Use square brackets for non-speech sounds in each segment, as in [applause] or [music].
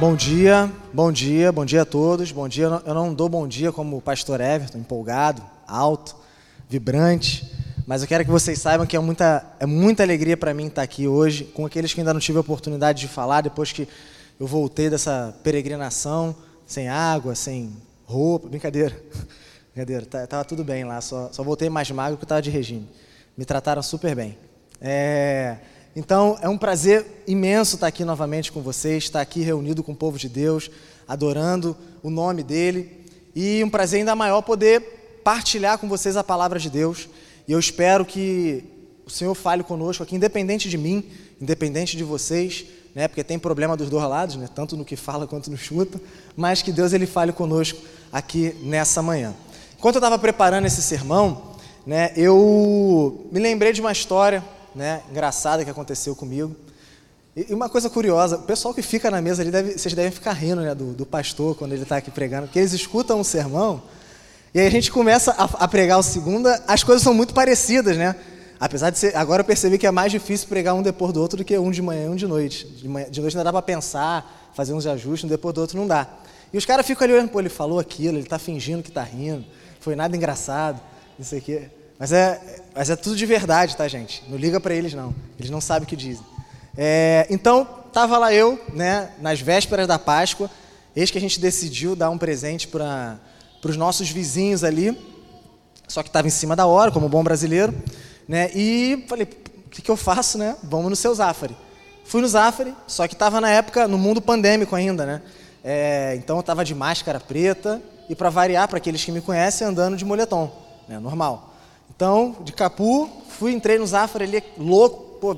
Bom dia, bom dia, bom dia a todos. Bom dia, eu não dou bom dia como o pastor Everton, empolgado, alto, vibrante, mas eu quero que vocês saibam que é muita, é muita alegria para mim estar aqui hoje com aqueles que ainda não tive a oportunidade de falar depois que eu voltei dessa peregrinação, sem água, sem roupa, brincadeira, [laughs] brincadeira, tá, tava tudo bem lá, só, só voltei mais magro porque estava de regime. Me trataram super bem. É, então, é um prazer imenso estar aqui novamente com vocês, estar aqui reunido com o povo de Deus, adorando o nome dele. E um prazer ainda maior poder partilhar com vocês a palavra de Deus. E eu espero que o Senhor fale conosco aqui, independente de mim, independente de vocês, né? Porque tem problema dos dois lados, né? Tanto no que fala quanto no chuta, mas que Deus ele fale conosco aqui nessa manhã. Enquanto eu estava preparando esse sermão, né? Eu me lembrei de uma história né, engraçada que aconteceu comigo. E uma coisa curiosa, o pessoal que fica na mesa ali, deve, vocês devem ficar rindo né, do, do pastor quando ele está aqui pregando, porque eles escutam um sermão e aí a gente começa a, a, pregar o segundo, as coisas são muito parecidas, né? Apesar de ser, agora eu percebi que é mais difícil pregar um depois do outro do que um de manhã e um de noite. De, manhã, de noite ainda dá para pensar, fazer uns ajustes, um depois do outro não dá. E os caras ficam ali olhando, pô, ele falou aquilo, ele está fingindo que está rindo, foi nada engraçado, isso aqui. Mas é, mas é tudo de verdade, tá, gente? Não liga para eles, não. Eles não sabem o que dizem. É, então, estava lá eu, né, nas vésperas da Páscoa, eis que a gente decidiu dar um presente para os nossos vizinhos ali, só que estava em cima da hora, como bom brasileiro, né, e falei, o que, que eu faço, né? Vamos no seu Zafari. Fui no Zafari, só que estava na época, no mundo pandêmico ainda, né? É, então eu estava de máscara preta e, para variar, para aqueles que me conhecem, andando de moletom, né, normal. Então, de Capu, fui, entrei no Zafra ali, louco, pô,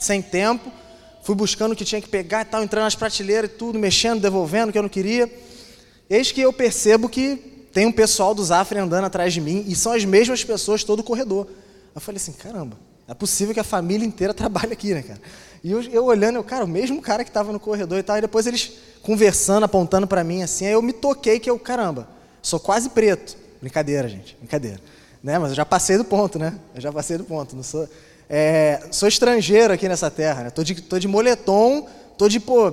sem tempo. Fui buscando o que tinha que pegar e tal, entrando nas prateleiras e tudo, mexendo, devolvendo o que eu não queria. Eis que eu percebo que tem um pessoal do Zafra andando atrás de mim e são as mesmas pessoas todo o corredor. Eu falei assim, caramba, é possível que a família inteira [laughs] trabalhe aqui, né, cara? E eu, eu olhando, eu, cara, o mesmo cara que estava no corredor e tal, e depois eles conversando, apontando para mim assim, aí eu me toquei que eu, caramba, sou quase preto. Brincadeira, gente, brincadeira. Né? Mas eu já passei do ponto, né? Eu já passei do ponto. Não sou, é, sou estrangeiro aqui nessa terra, né? Tô de, tô de moletom, tô de, pô,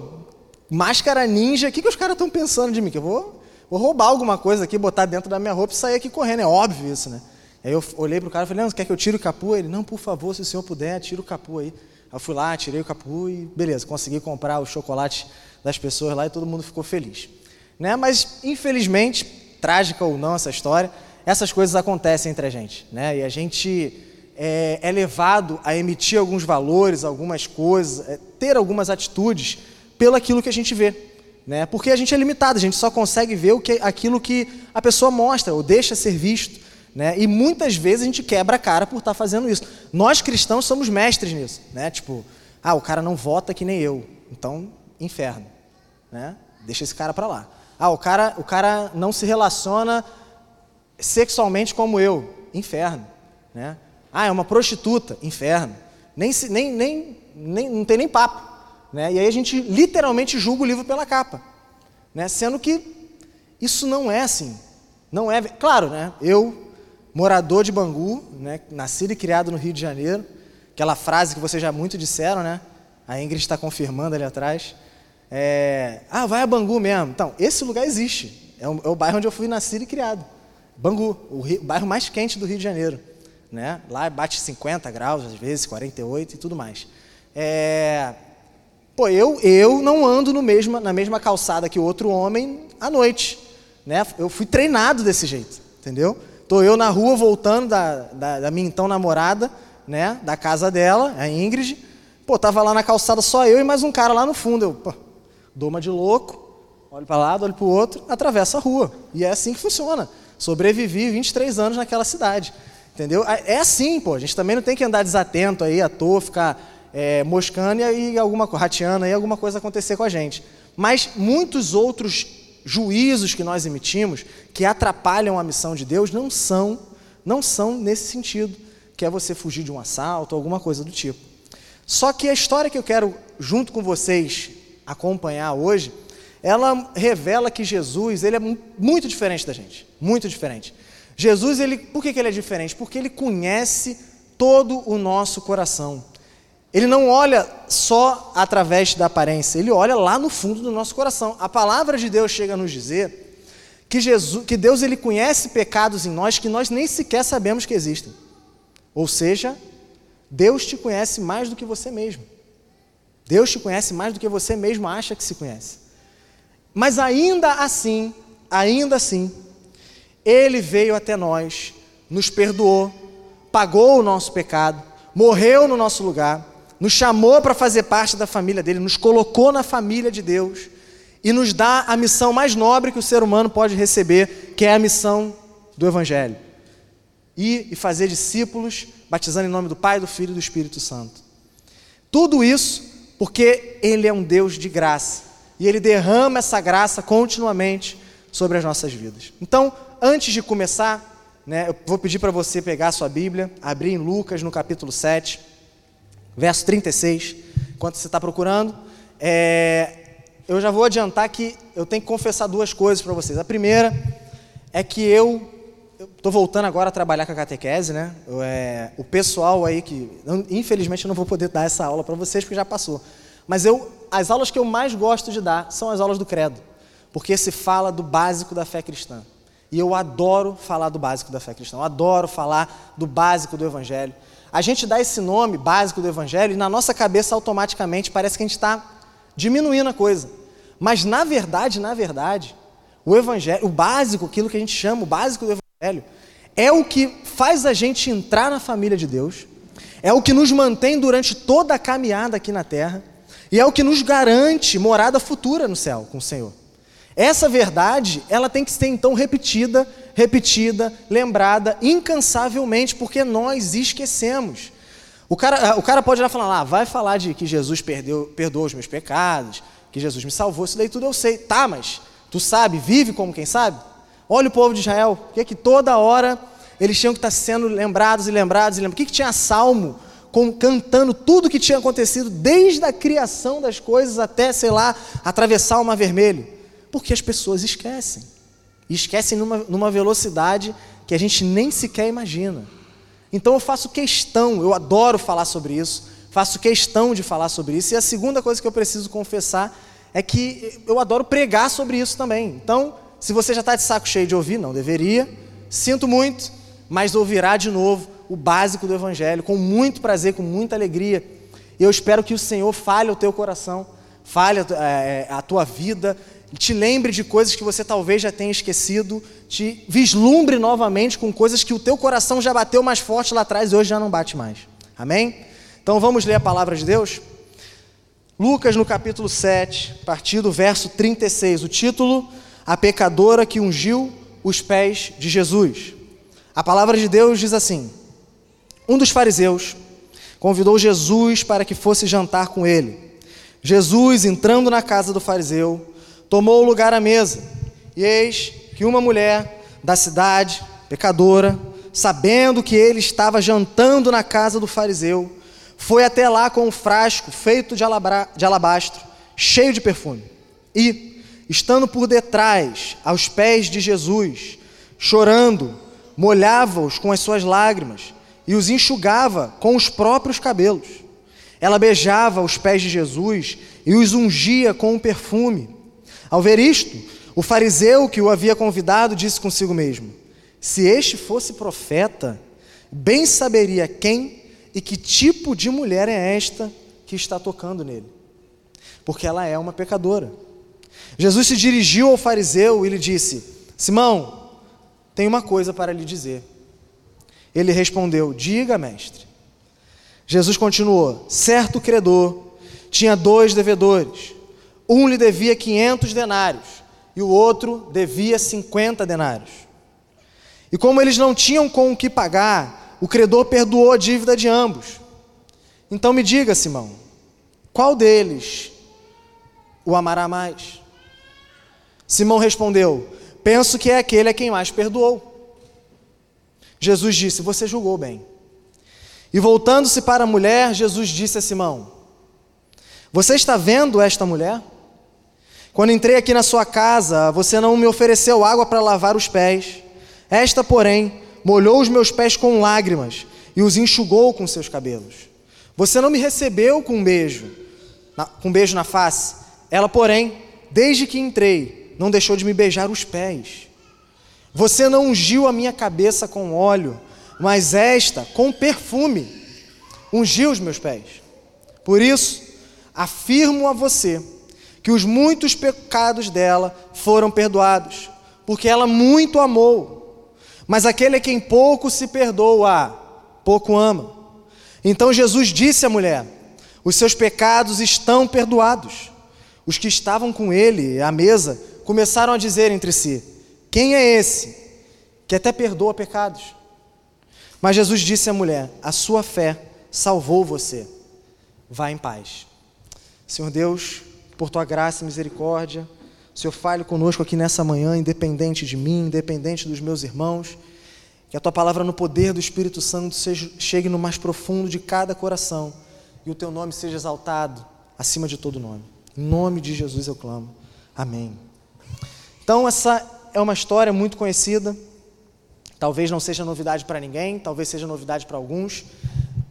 máscara ninja. O que, que os caras estão pensando de mim? Que eu vou, vou roubar alguma coisa aqui, botar dentro da minha roupa e sair aqui correndo. É óbvio isso, né? Aí eu olhei pro cara e falei, não, quer que eu tire o capu? Ele, não, por favor, se o senhor puder, tira o capu aí. Eu fui lá, tirei o capu e beleza, consegui comprar o chocolate das pessoas lá e todo mundo ficou feliz. Né? Mas, infelizmente, trágica ou não essa história, essas coisas acontecem entre a gente, né? E a gente é, é levado a emitir alguns valores, algumas coisas, é, ter algumas atitudes pelo aquilo que a gente vê, né? Porque a gente é limitado, a gente só consegue ver o que, aquilo que a pessoa mostra ou deixa ser visto, né? E muitas vezes a gente quebra a cara por estar fazendo isso. Nós cristãos somos mestres nisso, né? Tipo, ah, o cara não vota que nem eu, então inferno, né? Deixa esse cara para lá. Ah, o cara, o cara não se relaciona sexualmente como eu, inferno. Né? Ah, é uma prostituta, inferno. Nem, nem, nem, nem, não tem nem papo. Né? E aí a gente literalmente julga o livro pela capa. Né? Sendo que isso não é assim. Não é. Claro, né? eu, morador de Bangu, né? nascido e criado no Rio de Janeiro, aquela frase que vocês já muito disseram, né? A Ingrid está confirmando ali atrás. É, ah, vai a Bangu mesmo. Então, esse lugar existe. É o, é o bairro onde eu fui nascido e criado. Bangu, o, Rio, o bairro mais quente do Rio de Janeiro. Né? Lá bate 50 graus, às vezes 48 e tudo mais. É... Pô, eu, eu não ando no mesma, na mesma calçada que o outro homem à noite. Né? Eu fui treinado desse jeito, entendeu? Tô eu na rua voltando da, da, da minha então namorada, né? da casa dela, a Ingrid. Pô, tava lá na calçada só eu e mais um cara lá no fundo. Eu, pô, dou uma de louco, olho para lado, olho para o outro, atravessa a rua. E é assim que funciona. Sobrevivi 23 anos naquela cidade. Entendeu? É assim, pô. A gente também não tem que andar desatento aí, à toa, ficar é, moscando e alguma rateando aí alguma coisa acontecer com a gente. Mas muitos outros juízos que nós emitimos que atrapalham a missão de Deus não são, não são nesse sentido, que é você fugir de um assalto, alguma coisa do tipo. Só que a história que eu quero junto com vocês acompanhar hoje ela revela que Jesus ele é muito diferente da gente, muito diferente. Jesus, ele, por que, que ele é diferente? Porque ele conhece todo o nosso coração. Ele não olha só através da aparência, ele olha lá no fundo do nosso coração. A palavra de Deus chega a nos dizer que, Jesus, que Deus ele conhece pecados em nós que nós nem sequer sabemos que existem. Ou seja, Deus te conhece mais do que você mesmo. Deus te conhece mais do que você mesmo acha que se conhece. Mas ainda assim, ainda assim, Ele veio até nós, nos perdoou, pagou o nosso pecado, morreu no nosso lugar, nos chamou para fazer parte da família dele, nos colocou na família de Deus e nos dá a missão mais nobre que o ser humano pode receber, que é a missão do Evangelho. Ir e fazer discípulos, batizando em nome do Pai, do Filho e do Espírito Santo. Tudo isso porque Ele é um Deus de graça e Ele derrama essa graça continuamente sobre as nossas vidas. Então, antes de começar, né, eu vou pedir para você pegar a sua Bíblia, abrir em Lucas no capítulo 7, verso 36, enquanto você está procurando. É, eu já vou adiantar que eu tenho que confessar duas coisas para vocês. A primeira é que eu estou voltando agora a trabalhar com a catequese, né? Eu, é, o pessoal aí que, infelizmente, eu não vou poder dar essa aula para vocês porque já passou. Mas eu, as aulas que eu mais gosto de dar são as aulas do Credo, porque se fala do básico da fé cristã. E eu adoro falar do básico da fé cristã. Eu adoro falar do básico do Evangelho. A gente dá esse nome básico do Evangelho e na nossa cabeça automaticamente parece que a gente está diminuindo a coisa. Mas na verdade, na verdade, o evangelho, o básico, aquilo que a gente chama, o básico do evangelho, é o que faz a gente entrar na família de Deus, é o que nos mantém durante toda a caminhada aqui na terra, e é o que nos garante morada futura no céu com o Senhor. Essa verdade, ela tem que ser então repetida, repetida, lembrada incansavelmente, porque nós esquecemos. O cara, o cara pode lá falar, lá, vai falar de que Jesus perdeu, perdoou os meus pecados, que Jesus me salvou, isso daí tudo eu sei. Tá, mas tu sabe, vive como quem sabe? Olha o povo de Israel, o que é que toda hora eles tinham que estar sendo lembrados e lembrados e lembrados. O que, que tinha salmo cantando tudo o que tinha acontecido desde a criação das coisas até, sei lá, atravessar o mar vermelho? Porque as pessoas esquecem. E esquecem numa, numa velocidade que a gente nem sequer imagina. Então eu faço questão, eu adoro falar sobre isso, faço questão de falar sobre isso. E a segunda coisa que eu preciso confessar é que eu adoro pregar sobre isso também. Então, se você já está de saco cheio de ouvir, não deveria, sinto muito, mas ouvirá de novo o básico do Evangelho, com muito prazer, com muita alegria. Eu espero que o Senhor fale ao teu coração, fale a, é, a tua vida, te lembre de coisas que você talvez já tenha esquecido, te vislumbre novamente com coisas que o teu coração já bateu mais forte lá atrás e hoje já não bate mais. Amém? Então vamos ler a palavra de Deus? Lucas no capítulo 7, a partir do verso 36, o título: A pecadora que ungiu os pés de Jesus. A palavra de Deus diz assim: Um dos fariseus convidou Jesus para que fosse jantar com ele. Jesus, entrando na casa do fariseu, tomou o lugar à mesa. E eis que uma mulher da cidade, pecadora, sabendo que ele estava jantando na casa do fariseu, foi até lá com um frasco feito de, de alabastro, cheio de perfume. E, estando por detrás, aos pés de Jesus, chorando, molhava-os com as suas lágrimas e os enxugava com os próprios cabelos. Ela beijava os pés de Jesus e os ungia com um perfume. Ao ver isto, o fariseu que o havia convidado disse consigo mesmo: Se este fosse profeta, bem saberia quem e que tipo de mulher é esta que está tocando nele? Porque ela é uma pecadora. Jesus se dirigiu ao fariseu e lhe disse: Simão, tenho uma coisa para lhe dizer. Ele respondeu: Diga, mestre. Jesus continuou: Certo credor tinha dois devedores. Um lhe devia 500 denários e o outro devia 50 denários. E como eles não tinham com o que pagar, o credor perdoou a dívida de ambos. Então me diga, Simão, qual deles o amará mais? Simão respondeu: Penso que é aquele a quem mais perdoou. Jesus disse: Você julgou bem. E voltando-se para a mulher, Jesus disse a Simão: Você está vendo esta mulher? Quando entrei aqui na sua casa, você não me ofereceu água para lavar os pés. Esta, porém, molhou os meus pés com lágrimas e os enxugou com seus cabelos. Você não me recebeu com um beijo, com um beijo na face. Ela, porém, desde que entrei, não deixou de me beijar os pés. Você não ungiu a minha cabeça com óleo, mas esta com perfume ungiu os meus pés. Por isso, afirmo a você que os muitos pecados dela foram perdoados, porque ela muito amou. Mas aquele a quem pouco se perdoa, pouco ama. Então Jesus disse à mulher: Os seus pecados estão perdoados. Os que estavam com ele à mesa começaram a dizer entre si: Quem é esse que até perdoa pecados? Mas Jesus disse à mulher: A sua fé salvou você. Vá em paz. Senhor Deus, por tua graça e misericórdia, Senhor, fale conosco aqui nessa manhã, independente de mim, independente dos meus irmãos. Que a tua palavra, no poder do Espírito Santo, seja, chegue no mais profundo de cada coração e o teu nome seja exaltado acima de todo nome. Em nome de Jesus eu clamo. Amém. Então, essa é uma história muito conhecida. Talvez não seja novidade para ninguém, talvez seja novidade para alguns.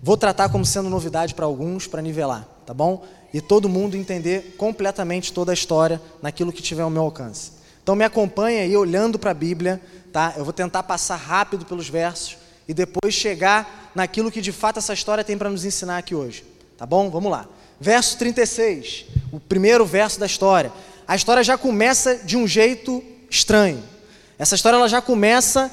Vou tratar como sendo novidade para alguns, para nivelar, tá bom? E todo mundo entender completamente toda a história naquilo que tiver ao meu alcance. Então me acompanha aí olhando para a Bíblia, tá? Eu vou tentar passar rápido pelos versos e depois chegar naquilo que de fato essa história tem para nos ensinar aqui hoje, tá bom? Vamos lá. Verso 36, o primeiro verso da história. A história já começa de um jeito estranho. Essa história ela já começa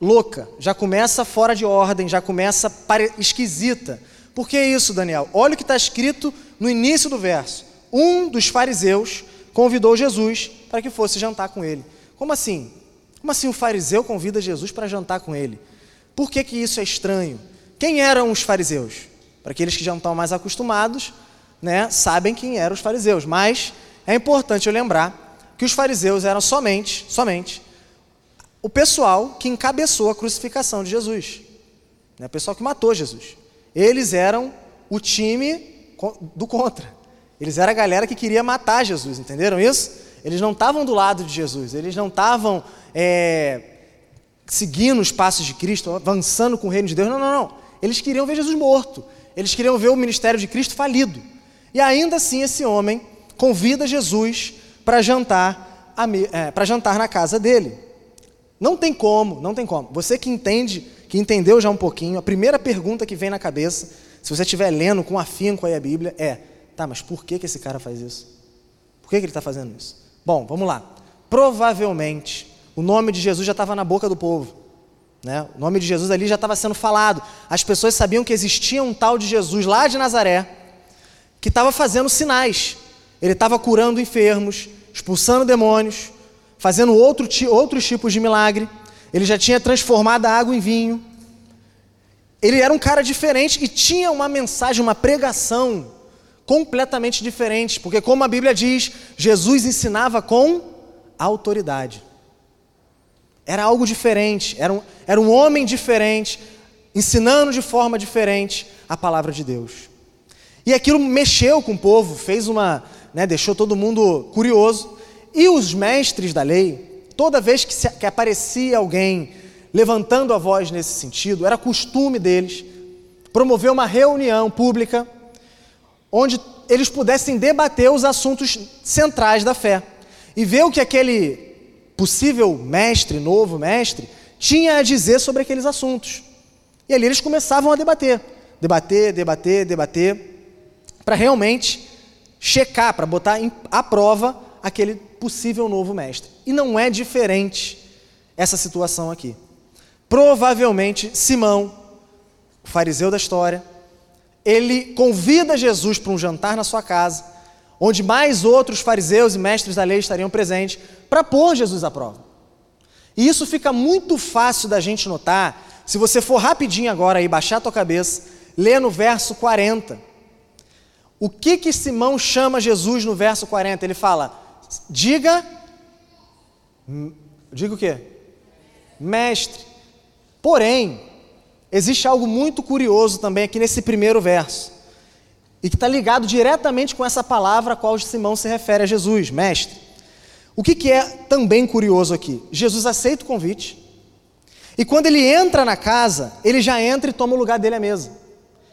louca, já começa fora de ordem, já começa esquisita. Por que isso, Daniel? Olha o que está escrito no início do verso. Um dos fariseus convidou Jesus para que fosse jantar com ele. Como assim? Como assim o fariseu convida Jesus para jantar com ele? Por que, que isso é estranho? Quem eram os fariseus? Para aqueles que já estão mais acostumados, né, sabem quem eram os fariseus. Mas é importante eu lembrar que os fariseus eram somente, somente o pessoal que encabeçou a crucificação de Jesus, né? o pessoal que matou Jesus. Eles eram o time do contra. Eles eram a galera que queria matar Jesus, entenderam isso? Eles não estavam do lado de Jesus, eles não estavam é, seguindo os passos de Cristo, avançando com o reino de Deus. Não, não, não. Eles queriam ver Jesus morto. Eles queriam ver o ministério de Cristo falido. E ainda assim esse homem convida Jesus para jantar, é, jantar na casa dele. Não tem como, não tem como. Você que entende, que entendeu já um pouquinho, a primeira pergunta que vem na cabeça, se você estiver lendo com afinco aí a Bíblia, é: tá, mas por que, que esse cara faz isso? Por que, que ele está fazendo isso? Bom, vamos lá. Provavelmente o nome de Jesus já estava na boca do povo. Né? O nome de Jesus ali já estava sendo falado. As pessoas sabiam que existia um tal de Jesus lá de Nazaré que estava fazendo sinais. Ele estava curando enfermos, expulsando demônios, fazendo outro, outros tipos de milagre. Ele já tinha transformado a água em vinho. Ele era um cara diferente e tinha uma mensagem, uma pregação completamente diferente, porque, como a Bíblia diz, Jesus ensinava com autoridade. Era algo diferente, era um, era um homem diferente, ensinando de forma diferente a palavra de Deus. E aquilo mexeu com o povo, fez uma, né, deixou todo mundo curioso. E os mestres da lei, toda vez que, se, que aparecia alguém levantando a voz nesse sentido, era costume deles promover uma reunião pública onde eles pudessem debater os assuntos centrais da fé e ver o que aquele possível mestre, novo mestre, tinha a dizer sobre aqueles assuntos. E ali eles começavam a debater, debater, debater, debater, para realmente checar, para botar à prova aquele possível novo mestre. E não é diferente essa situação aqui. Provavelmente Simão, o fariseu da história, ele convida Jesus para um jantar na sua casa, onde mais outros fariseus e mestres da lei estariam presentes, para pôr Jesus à prova. E isso fica muito fácil da gente notar, se você for rapidinho agora e baixar a tua cabeça, lê no verso 40. O que que Simão chama Jesus no verso 40? Ele fala: Diga. Diga o quê? Mestre. Porém, existe algo muito curioso também aqui nesse primeiro verso. E que está ligado diretamente com essa palavra a qual Simão se refere a Jesus, mestre. O que, que é também curioso aqui? Jesus aceita o convite. E quando ele entra na casa, ele já entra e toma o lugar dele à mesa.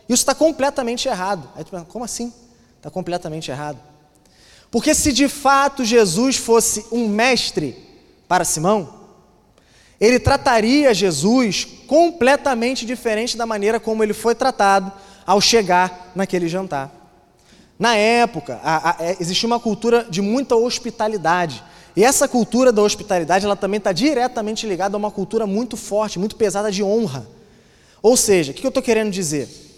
Isso está completamente errado. Aí tu pensa, como assim? Está completamente errado. Porque se de fato Jesus fosse um mestre para Simão, ele trataria Jesus completamente diferente da maneira como ele foi tratado ao chegar naquele jantar. Na época, a, a, é, existia uma cultura de muita hospitalidade. E essa cultura da hospitalidade, ela também está diretamente ligada a uma cultura muito forte, muito pesada de honra. Ou seja, o que eu estou querendo dizer?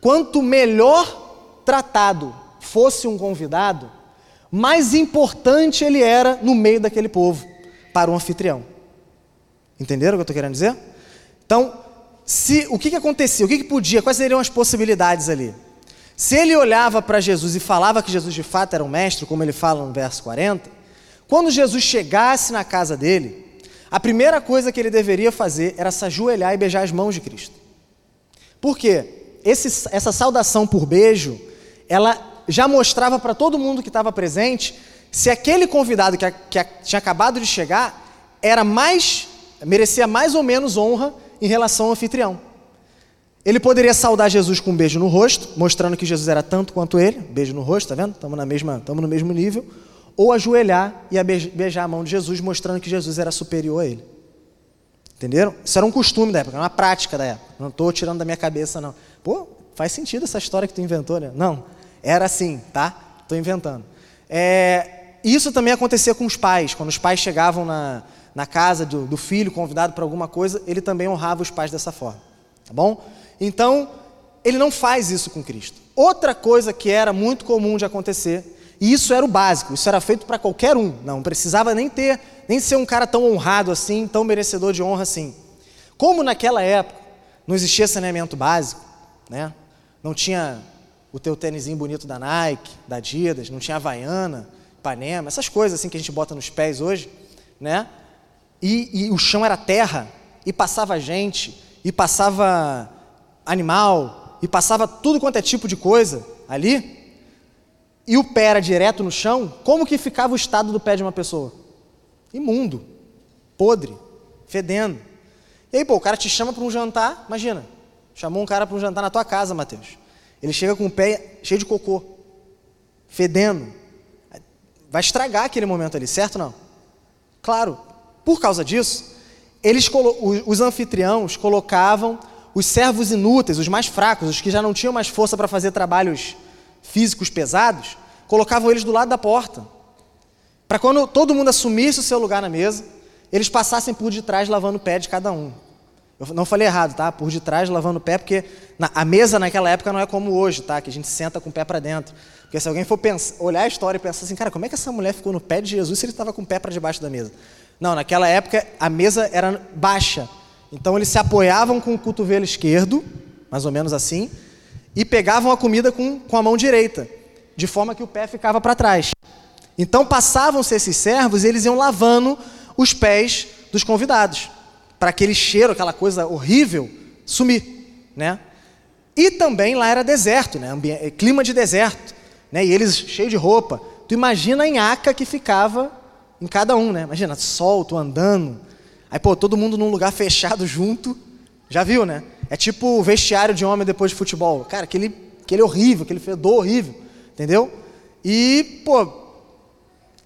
Quanto melhor tratado fosse um convidado, mais importante ele era no meio daquele povo, para um anfitrião. Entenderam o que eu estou querendo dizer? Então, se, o que, que acontecia? O que, que podia? Quais seriam as possibilidades ali? Se ele olhava para Jesus e falava que Jesus de fato era um mestre, como ele fala no verso 40, quando Jesus chegasse na casa dele, a primeira coisa que ele deveria fazer era se ajoelhar e beijar as mãos de Cristo. Por quê? Esse, essa saudação por beijo, ela já mostrava para todo mundo que estava presente se aquele convidado que, que tinha acabado de chegar era mais, merecia mais ou menos honra em relação ao anfitrião. Ele poderia saudar Jesus com um beijo no rosto, mostrando que Jesus era tanto quanto ele, beijo no rosto, tá vendo? Estamos na mesma, estamos no mesmo nível, ou ajoelhar e beijar a mão de Jesus, mostrando que Jesus era superior a ele. Entenderam? Isso era um costume da época, uma prática da época. Não estou tirando da minha cabeça, não. Pô, faz sentido essa história que tu inventou, né? Não, era assim, tá? Estou inventando. É, isso também acontecia com os pais. Quando os pais chegavam na, na casa do, do filho convidado para alguma coisa, ele também honrava os pais dessa forma. Tá bom? Então, ele não faz isso com Cristo. Outra coisa que era muito comum de acontecer e isso era o básico, isso era feito para qualquer um. Não precisava nem ter, nem ser um cara tão honrado assim, tão merecedor de honra assim. Como naquela época não existia saneamento básico, né? Não tinha o teu tênisinho bonito da Nike, da Adidas, não tinha Havaiana, Ipanema, essas coisas assim que a gente bota nos pés hoje, né? E, e o chão era terra, e passava gente, e passava animal, e passava tudo quanto é tipo de coisa ali e o pé era direto no chão, como que ficava o estado do pé de uma pessoa? Imundo, podre, fedendo. E aí, pô, o cara te chama para um jantar, imagina, chamou um cara para um jantar na tua casa, Mateus. Ele chega com o pé cheio de cocô, fedendo. Vai estragar aquele momento ali, certo não? Claro, por causa disso, eles os anfitriãos colocavam os servos inúteis, os mais fracos, os que já não tinham mais força para fazer trabalhos físicos pesados, colocavam eles do lado da porta. Para quando todo mundo assumisse o seu lugar na mesa, eles passassem por detrás lavando o pé de cada um. Eu não falei errado, tá? Por detrás lavando o pé, porque na, a mesa naquela época não é como hoje, tá? Que a gente senta com o pé para dentro. Porque se alguém for pensar, olhar a história e pensar assim, cara, como é que essa mulher ficou no pé de Jesus se ele estava com o pé para debaixo da mesa? Não, naquela época a mesa era baixa. Então eles se apoiavam com o cotovelo esquerdo, mais ou menos assim, e pegavam a comida com, com a mão direita, de forma que o pé ficava para trás. Então passavam-se esses servos e eles iam lavando os pés dos convidados, para aquele cheiro, aquela coisa horrível, sumir, né? E também lá era deserto, né? Eh, clima de deserto, né? E eles cheios de roupa. Tu imagina a nhaca que ficava em cada um, né? Imagina, sol, tu andando. Aí, pô, todo mundo num lugar [laughs] fechado junto. Já viu, né? É tipo o vestiário de homem depois de futebol. Cara, aquele, aquele horrível, aquele fedor horrível. Entendeu? E, pô,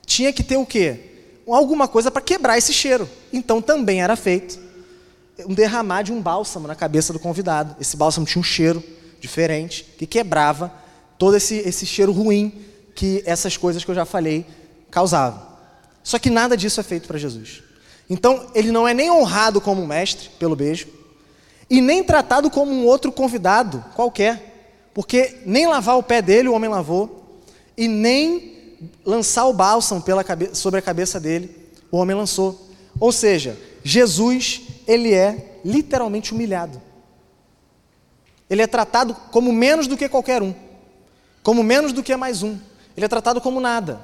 tinha que ter o quê? Alguma coisa para quebrar esse cheiro. Então também era feito um derramar de um bálsamo na cabeça do convidado. Esse bálsamo tinha um cheiro diferente que quebrava todo esse, esse cheiro ruim que essas coisas que eu já falei causavam. Só que nada disso é feito para Jesus. Então ele não é nem honrado como mestre pelo beijo, e nem tratado como um outro convidado qualquer, porque nem lavar o pé dele o homem lavou, e nem lançar o bálsamo pela cabeça, sobre a cabeça dele o homem lançou. Ou seja, Jesus, ele é literalmente humilhado. Ele é tratado como menos do que qualquer um, como menos do que mais um. Ele é tratado como nada.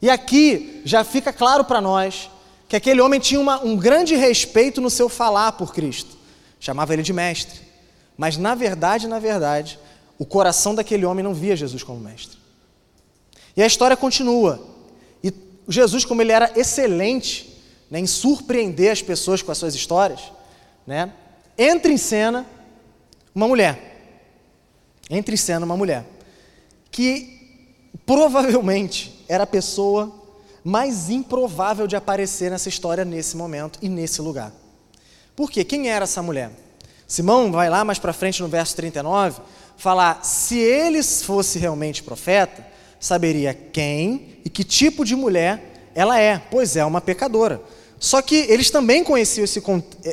E aqui já fica claro para nós que aquele homem tinha uma, um grande respeito no seu falar por Cristo chamava ele de mestre. Mas na verdade, na verdade, o coração daquele homem não via Jesus como mestre. E a história continua. E Jesus, como ele era excelente né, em surpreender as pessoas com as suas histórias, né, entra em cena uma mulher. entra em cena uma mulher que provavelmente era a pessoa mais improvável de aparecer nessa história nesse momento e nesse lugar. Por quê? Quem era essa mulher? Simão vai lá mais para frente no verso 39 falar: se ele fosse realmente profeta, saberia quem e que tipo de mulher ela é, pois é uma pecadora. Só que eles também conheciam esse,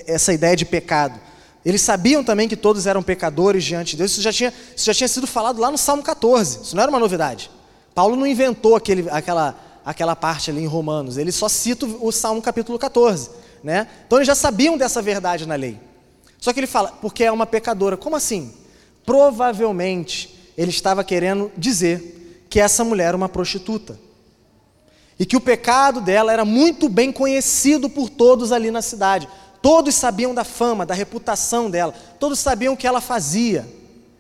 essa ideia de pecado. Eles sabiam também que todos eram pecadores diante de Deus. Isso já, tinha, isso já tinha sido falado lá no Salmo 14. Isso não era uma novidade. Paulo não inventou aquele, aquela, aquela parte ali em Romanos. Ele só cita o Salmo capítulo 14. Né? Então eles já sabiam dessa verdade na lei. Só que ele fala, porque é uma pecadora. Como assim? Provavelmente ele estava querendo dizer que essa mulher era uma prostituta. E que o pecado dela era muito bem conhecido por todos ali na cidade. Todos sabiam da fama, da reputação dela. Todos sabiam o que ela fazia.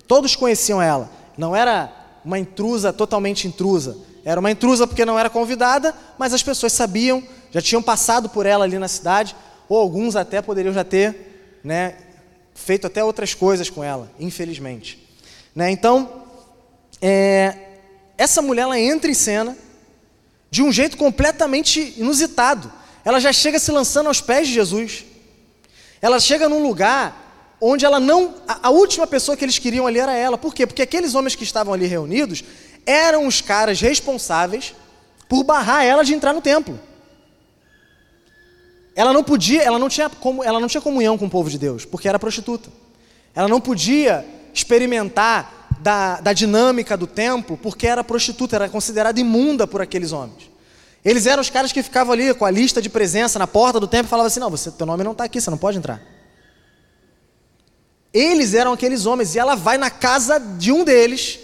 Todos conheciam ela. Não era uma intrusa totalmente intrusa. Era uma intrusa porque não era convidada, mas as pessoas sabiam, já tinham passado por ela ali na cidade, ou alguns até poderiam já ter né, feito até outras coisas com ela, infelizmente. Né, então, é, essa mulher ela entra em cena de um jeito completamente inusitado. Ela já chega se lançando aos pés de Jesus. Ela chega num lugar onde ela não. A, a, última pessoa que eles queriam ali era ela. Por quê? Porque aqueles homens que estavam ali reunidos eram os caras responsáveis por barrar ela de entrar no templo. Ela não podia, ela não tinha, como, ela não tinha comunhão com o povo de Deus, porque era prostituta. Ela não podia experimentar da, da dinâmica do templo, porque era prostituta, era considerada imunda por aqueles homens. Eles eram os caras que ficavam ali com a lista de presença na porta do templo e falavam assim: não, você, teu nome não está aqui, você não pode entrar. Eles eram aqueles homens, e ela vai na casa de um deles,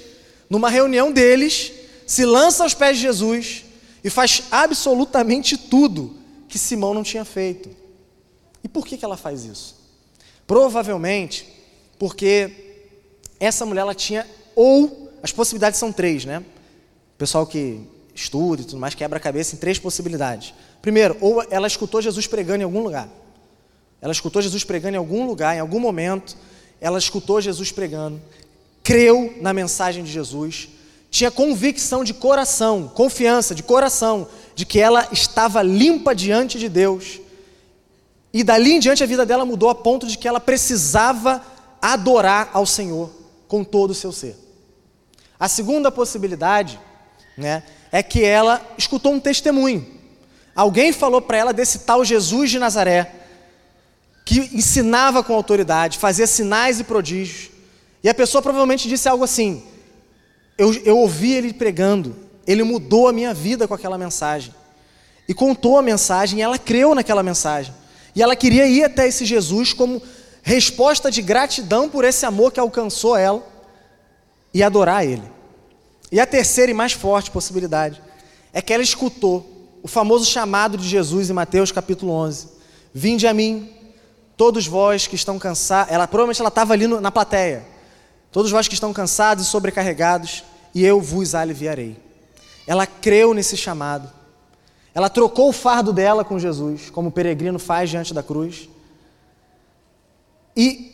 numa reunião deles, se lança aos pés de Jesus e faz absolutamente tudo que Simão não tinha feito. E por que, que ela faz isso? Provavelmente porque essa mulher ela tinha ou as possibilidades são três, né? O pessoal que estuda e tudo mais quebra a cabeça em três possibilidades. Primeiro, ou ela escutou Jesus pregando em algum lugar. Ela escutou Jesus pregando em algum lugar, em algum momento, ela escutou Jesus pregando, creu na mensagem de Jesus, tinha convicção de coração, confiança de coração, de que ela estava limpa diante de Deus. E dali em diante a vida dela mudou a ponto de que ela precisava adorar ao Senhor com todo o seu ser. A segunda possibilidade né, é que ela escutou um testemunho. Alguém falou para ela desse tal Jesus de Nazaré, que ensinava com autoridade, fazia sinais e prodígios. E a pessoa provavelmente disse algo assim: eu, eu ouvi ele pregando, ele mudou a minha vida com aquela mensagem. E contou a mensagem, e ela creu naquela mensagem. E ela queria ir até esse Jesus como resposta de gratidão por esse amor que alcançou ela e adorar Ele. E a terceira e mais forte possibilidade é que ela escutou o famoso chamado de Jesus em Mateus capítulo 11: Vinde a mim, todos vós que estão cansados. Ela provavelmente ela estava ali no, na plateia. Todos vós que estão cansados e sobrecarregados, e eu vos aliviarei. Ela creu nesse chamado. Ela trocou o fardo dela com Jesus, como o peregrino faz diante da cruz e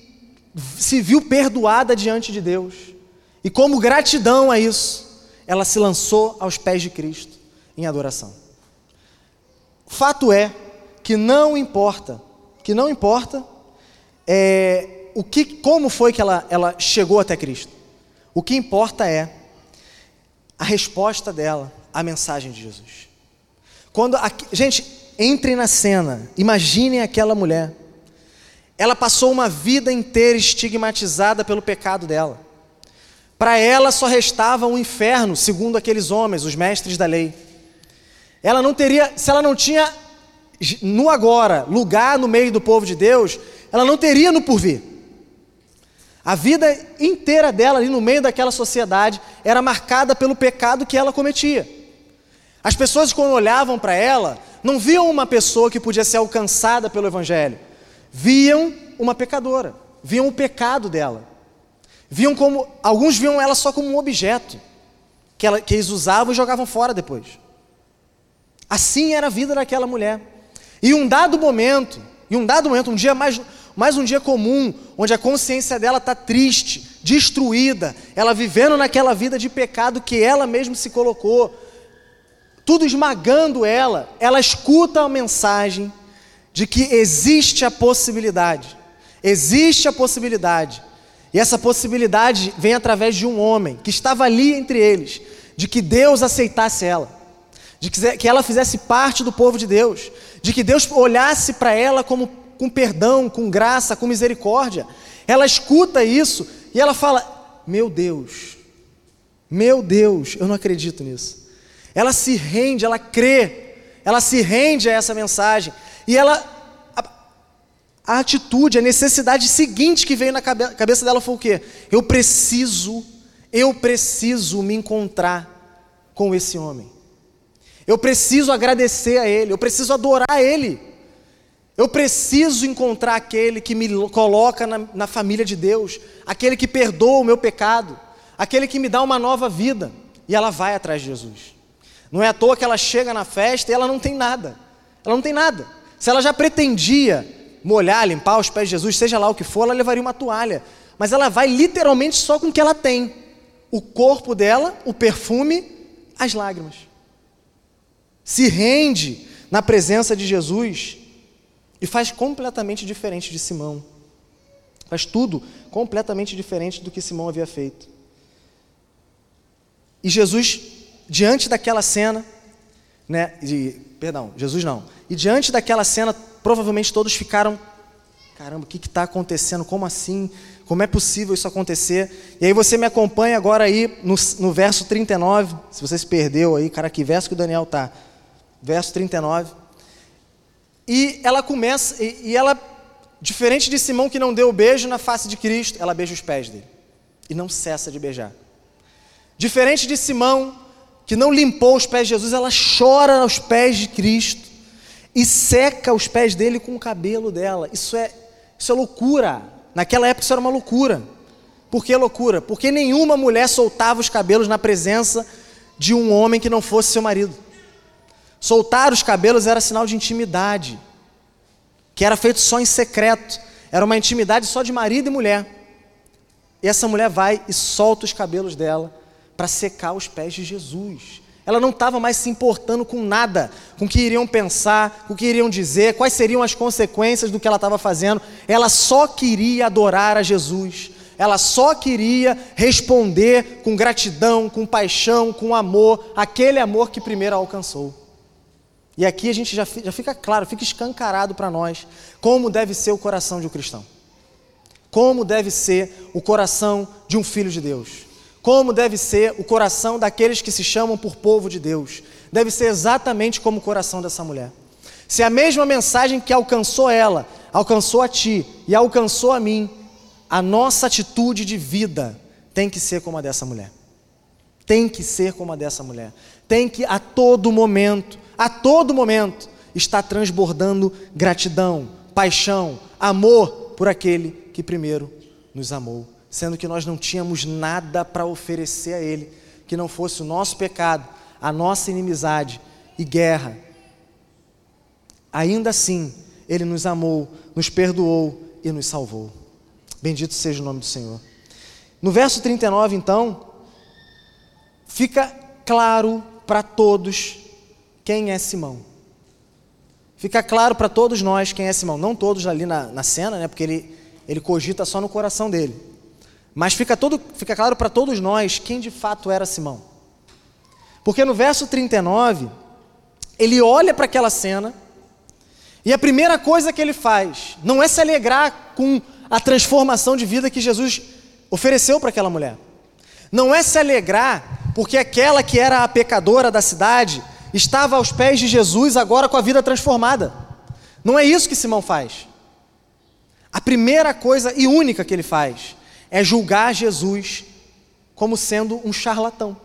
se viu perdoada diante de Deus. E como gratidão a isso, ela se lançou aos pés de Cristo em adoração. Fato é que não importa, que não importa é, o que, como foi que ela, ela chegou até Cristo. O que importa é a resposta dela à mensagem de Jesus. Quando a, gente entrem na cena, imaginem aquela mulher ela passou uma vida inteira estigmatizada pelo pecado dela. Para ela só restava um inferno, segundo aqueles homens, os mestres da lei. Ela não teria, se ela não tinha no agora lugar no meio do povo de Deus, ela não teria no porvir. A vida inteira dela ali no meio daquela sociedade era marcada pelo pecado que ela cometia. As pessoas quando olhavam para ela, não viam uma pessoa que podia ser alcançada pelo evangelho viam uma pecadora, viam o pecado dela. Viam como alguns viam ela só como um objeto que, ela, que eles usavam e jogavam fora depois. Assim era a vida daquela mulher. E um dado momento, e um dado momento, um dia mais, mais um dia comum, onde a consciência dela está triste, destruída, ela vivendo naquela vida de pecado que ela mesma se colocou, tudo esmagando ela, ela escuta a mensagem de que existe a possibilidade, existe a possibilidade, e essa possibilidade vem através de um homem que estava ali entre eles, de que Deus aceitasse ela, de que ela fizesse parte do povo de Deus, de que Deus olhasse para ela como com perdão, com graça, com misericórdia. Ela escuta isso e ela fala: Meu Deus, meu Deus, eu não acredito nisso. Ela se rende, ela crê, ela se rende a essa mensagem. E ela, a, a atitude, a necessidade seguinte que veio na cabe, cabeça dela foi o quê? Eu preciso, eu preciso me encontrar com esse homem. Eu preciso agradecer a Ele, eu preciso adorar Ele. Eu preciso encontrar aquele que me coloca na, na, família de Deus, aquele que perdoa o meu pecado, aquele que me dá uma nova vida. E ela vai atrás de Jesus. Não é à toa que ela chega na festa e ela não tem nada. Ela não tem nada. Se ela já pretendia molhar, limpar os pés de Jesus, seja lá o que for, ela levaria uma toalha. Mas ela vai literalmente só com o que ela tem: o corpo dela, o perfume, as lágrimas. Se rende na presença de Jesus e faz completamente diferente de Simão. Faz tudo completamente diferente do que Simão havia feito. E Jesus diante daquela cena, né, perdão, Jesus não, e diante daquela cena, provavelmente todos ficaram, caramba, o que está acontecendo? Como assim? Como é possível isso acontecer? E aí você me acompanha agora aí no, no verso 39, se você se perdeu aí, cara, que verso que o Daniel tá? Verso 39. E ela começa, e, e ela, diferente de Simão que não deu o beijo na face de Cristo, ela beija os pés dele. E não cessa de beijar. Diferente de Simão, que não limpou os pés de Jesus, ela chora aos pés de Cristo e seca os pés dele com o cabelo dela. Isso é, isso é loucura. Naquela época isso era uma loucura. Por que loucura? Porque nenhuma mulher soltava os cabelos na presença de um homem que não fosse seu marido. Soltar os cabelos era sinal de intimidade, que era feito só em secreto. Era uma intimidade só de marido e mulher. E essa mulher vai e solta os cabelos dela para secar os pés de Jesus. Ela não estava mais se importando com nada, com o que iriam pensar, com o que iriam dizer, quais seriam as consequências do que ela estava fazendo. Ela só queria adorar a Jesus. Ela só queria responder com gratidão, com paixão, com amor, aquele amor que primeiro a alcançou. E aqui a gente já, já fica claro, fica escancarado para nós como deve ser o coração de um cristão. Como deve ser o coração de um filho de Deus como deve ser o coração daqueles que se chamam por povo de Deus. Deve ser exatamente como o coração dessa mulher. Se a mesma mensagem que alcançou ela, alcançou a ti e alcançou a mim, a nossa atitude de vida tem que ser como a dessa mulher. Tem que ser como a dessa mulher. Tem que a todo momento, a todo momento, estar transbordando gratidão, paixão, amor por aquele que primeiro nos amou sendo que nós não tínhamos nada para oferecer a Ele, que não fosse o nosso pecado, a nossa inimizade e guerra. Ainda assim, Ele nos amou, nos perdoou e nos salvou. Bendito seja o nome do Senhor. No verso 39, então, fica claro para todos quem é Simão. Fica claro para todos nós quem é Simão. Não todos ali na, na cena, né, porque ele, ele cogita só no coração dele. Mas fica, todo, fica claro para todos nós quem de fato era Simão. Porque no verso 39, ele olha para aquela cena e a primeira coisa que ele faz não é se alegrar com a transformação de vida que Jesus ofereceu para aquela mulher. Não é se alegrar porque aquela que era a pecadora da cidade estava aos pés de Jesus agora com a vida transformada. Não é isso que Simão faz. A primeira coisa e única que ele faz é julgar Jesus como sendo um charlatão.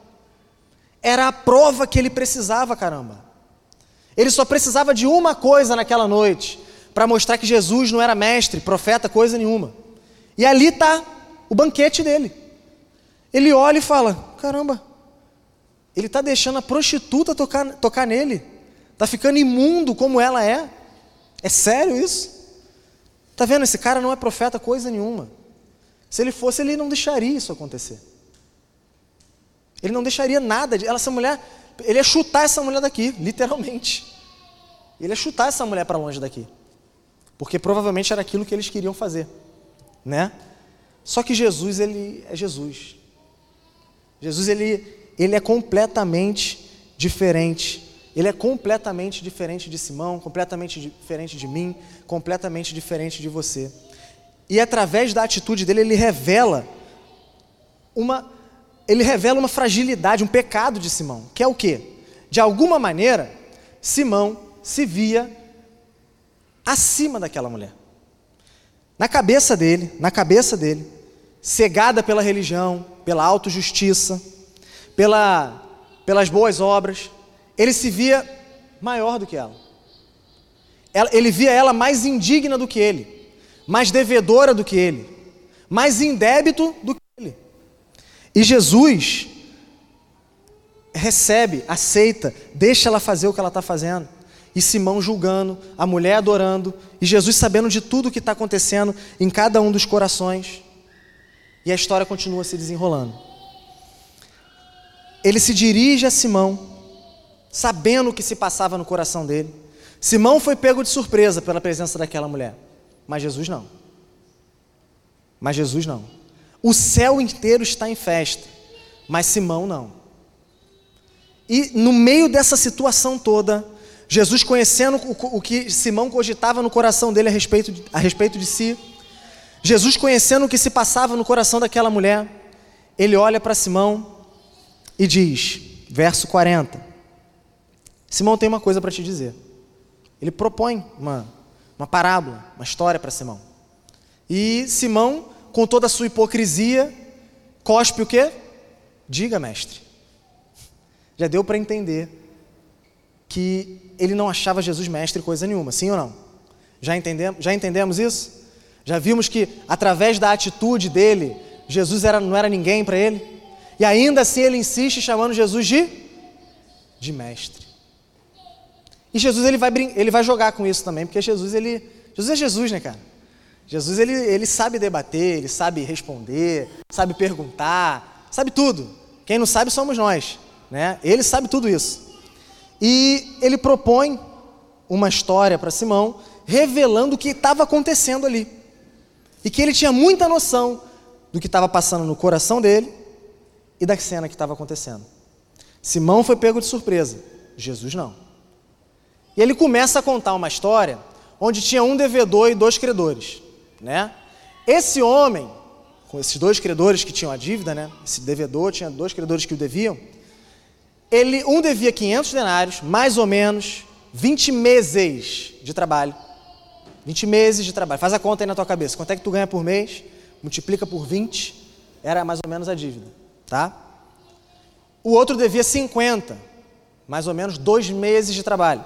Era a prova que ele precisava, caramba. Ele só precisava de uma coisa naquela noite para mostrar que Jesus não era mestre, profeta, coisa nenhuma. E ali está o banquete dele. Ele olha e fala: caramba, ele está deixando a prostituta tocar, tocar nele. Está ficando imundo como ela é. É sério isso? Está vendo? Esse cara não é profeta, coisa nenhuma. Se ele fosse, ele não deixaria isso acontecer. Ele não deixaria nada de. Ela, essa mulher, ele ia chutar essa mulher daqui, literalmente. Ele ia chutar essa mulher para longe daqui. Porque provavelmente era aquilo que eles queriam fazer, né? Só que Jesus, ele é Jesus. Jesus, ele, ele é completamente diferente. Ele é completamente diferente de Simão, completamente diferente de mim, completamente diferente de você. E através da atitude dele, ele revela uma ele revela uma fragilidade, um pecado de Simão, que é o quê? De alguma maneira, Simão se via acima daquela mulher. Na cabeça dele, na cabeça dele, cegada pela religião, pela autojustiça, pela, pelas boas obras, ele se via maior do que ela. Ele via ela mais indigna do que ele, mais devedora do que ele, mais em débito do que ele. E Jesus recebe, aceita, deixa ela fazer o que ela está fazendo. E Simão julgando, a mulher adorando, e Jesus sabendo de tudo o que está acontecendo em cada um dos corações. E a história continua se desenrolando. Ele se dirige a Simão, sabendo o que se passava no coração dele. Simão foi pego de surpresa pela presença daquela mulher, mas Jesus não. Mas Jesus não. O céu inteiro está em festa, mas Simão não. E no meio dessa situação toda, Jesus, conhecendo o, que Simão cogitava no coração dele a respeito de, a respeito de si, Jesus, conhecendo o que se passava no coração daquela mulher, ele olha para Simão e diz, verso 40: Simão tem uma coisa para te dizer. Ele propõe uma, uma parábola, uma história para Simão. E Simão com toda a sua hipocrisia, cospe o quê? Diga, mestre. Já deu para entender que ele não achava Jesus mestre coisa nenhuma, sim ou não? Já entendemos, já entendemos isso? Já vimos que através da atitude dele, Jesus era, não era ninguém para ele? E ainda assim ele insiste chamando Jesus de, de mestre. E Jesus ele vai, ele vai jogar com isso também, porque Jesus ele, Jesus é Jesus, né, cara? Jesus ele, ele sabe debater, ele sabe responder, sabe perguntar, sabe tudo. Quem não sabe somos nós, né? Ele sabe tudo isso. E ele propõe uma história para Simão, revelando o que estava acontecendo ali. E que ele tinha muita noção do que estava passando no coração dele e da cena que estava acontecendo. Simão foi pego de surpresa, Jesus não. E ele começa a contar uma história onde tinha um devedor e dois credores né? Esse homem, com esses dois credores que tinham a dívida, né? Esse devedor tinha dois credores que o deviam. Ele, um devia 500 denários, mais ou menos 20 meses de trabalho. 20 meses de trabalho. Faz a conta aí na tua cabeça. Quanto é que tu ganha por mês? Multiplica por 20, era mais ou menos a dívida, tá? O outro devia 50, mais ou menos dois meses de trabalho,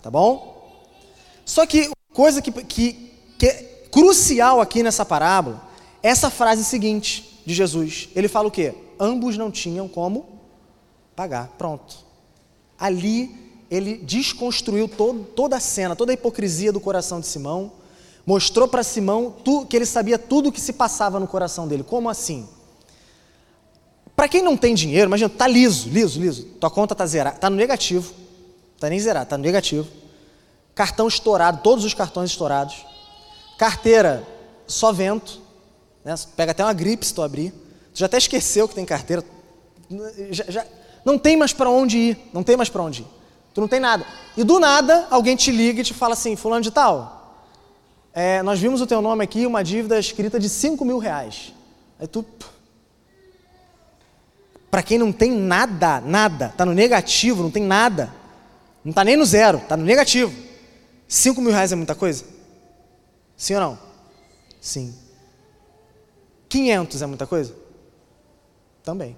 tá bom? Só que coisa que, que, que crucial aqui nessa parábola é essa frase seguinte de Jesus. Ele fala o quê? Ambos não tinham como pagar. Pronto. Ali ele desconstruiu todo, toda a cena, toda a hipocrisia do coração de Simão, mostrou para Simão tu, que ele sabia tudo o que se passava no coração dele. Como assim? Para quem não tem dinheiro, imagina, tá liso, liso, liso. Tua conta tá zerada, tá no negativo. Tá nem zerado, tá no negativo. Cartão estourado, todos os cartões estourados. Carteira, só vento. Né? Pega até uma gripe se tu abrir. Tu já até esqueceu que tem carteira. Já, já não tem mais para onde ir. Não tem mais para onde ir. Tu não tem nada. E do nada, alguém te liga e te fala assim, fulano de tal, é, nós vimos o teu nome aqui, uma dívida escrita de 5 mil reais. Aí tu... Para quem não tem nada, nada, está no negativo, não tem nada, não está nem no zero, está no negativo. 5 mil reais é muita coisa? Sim ou não? Sim. 500 é muita coisa? Também.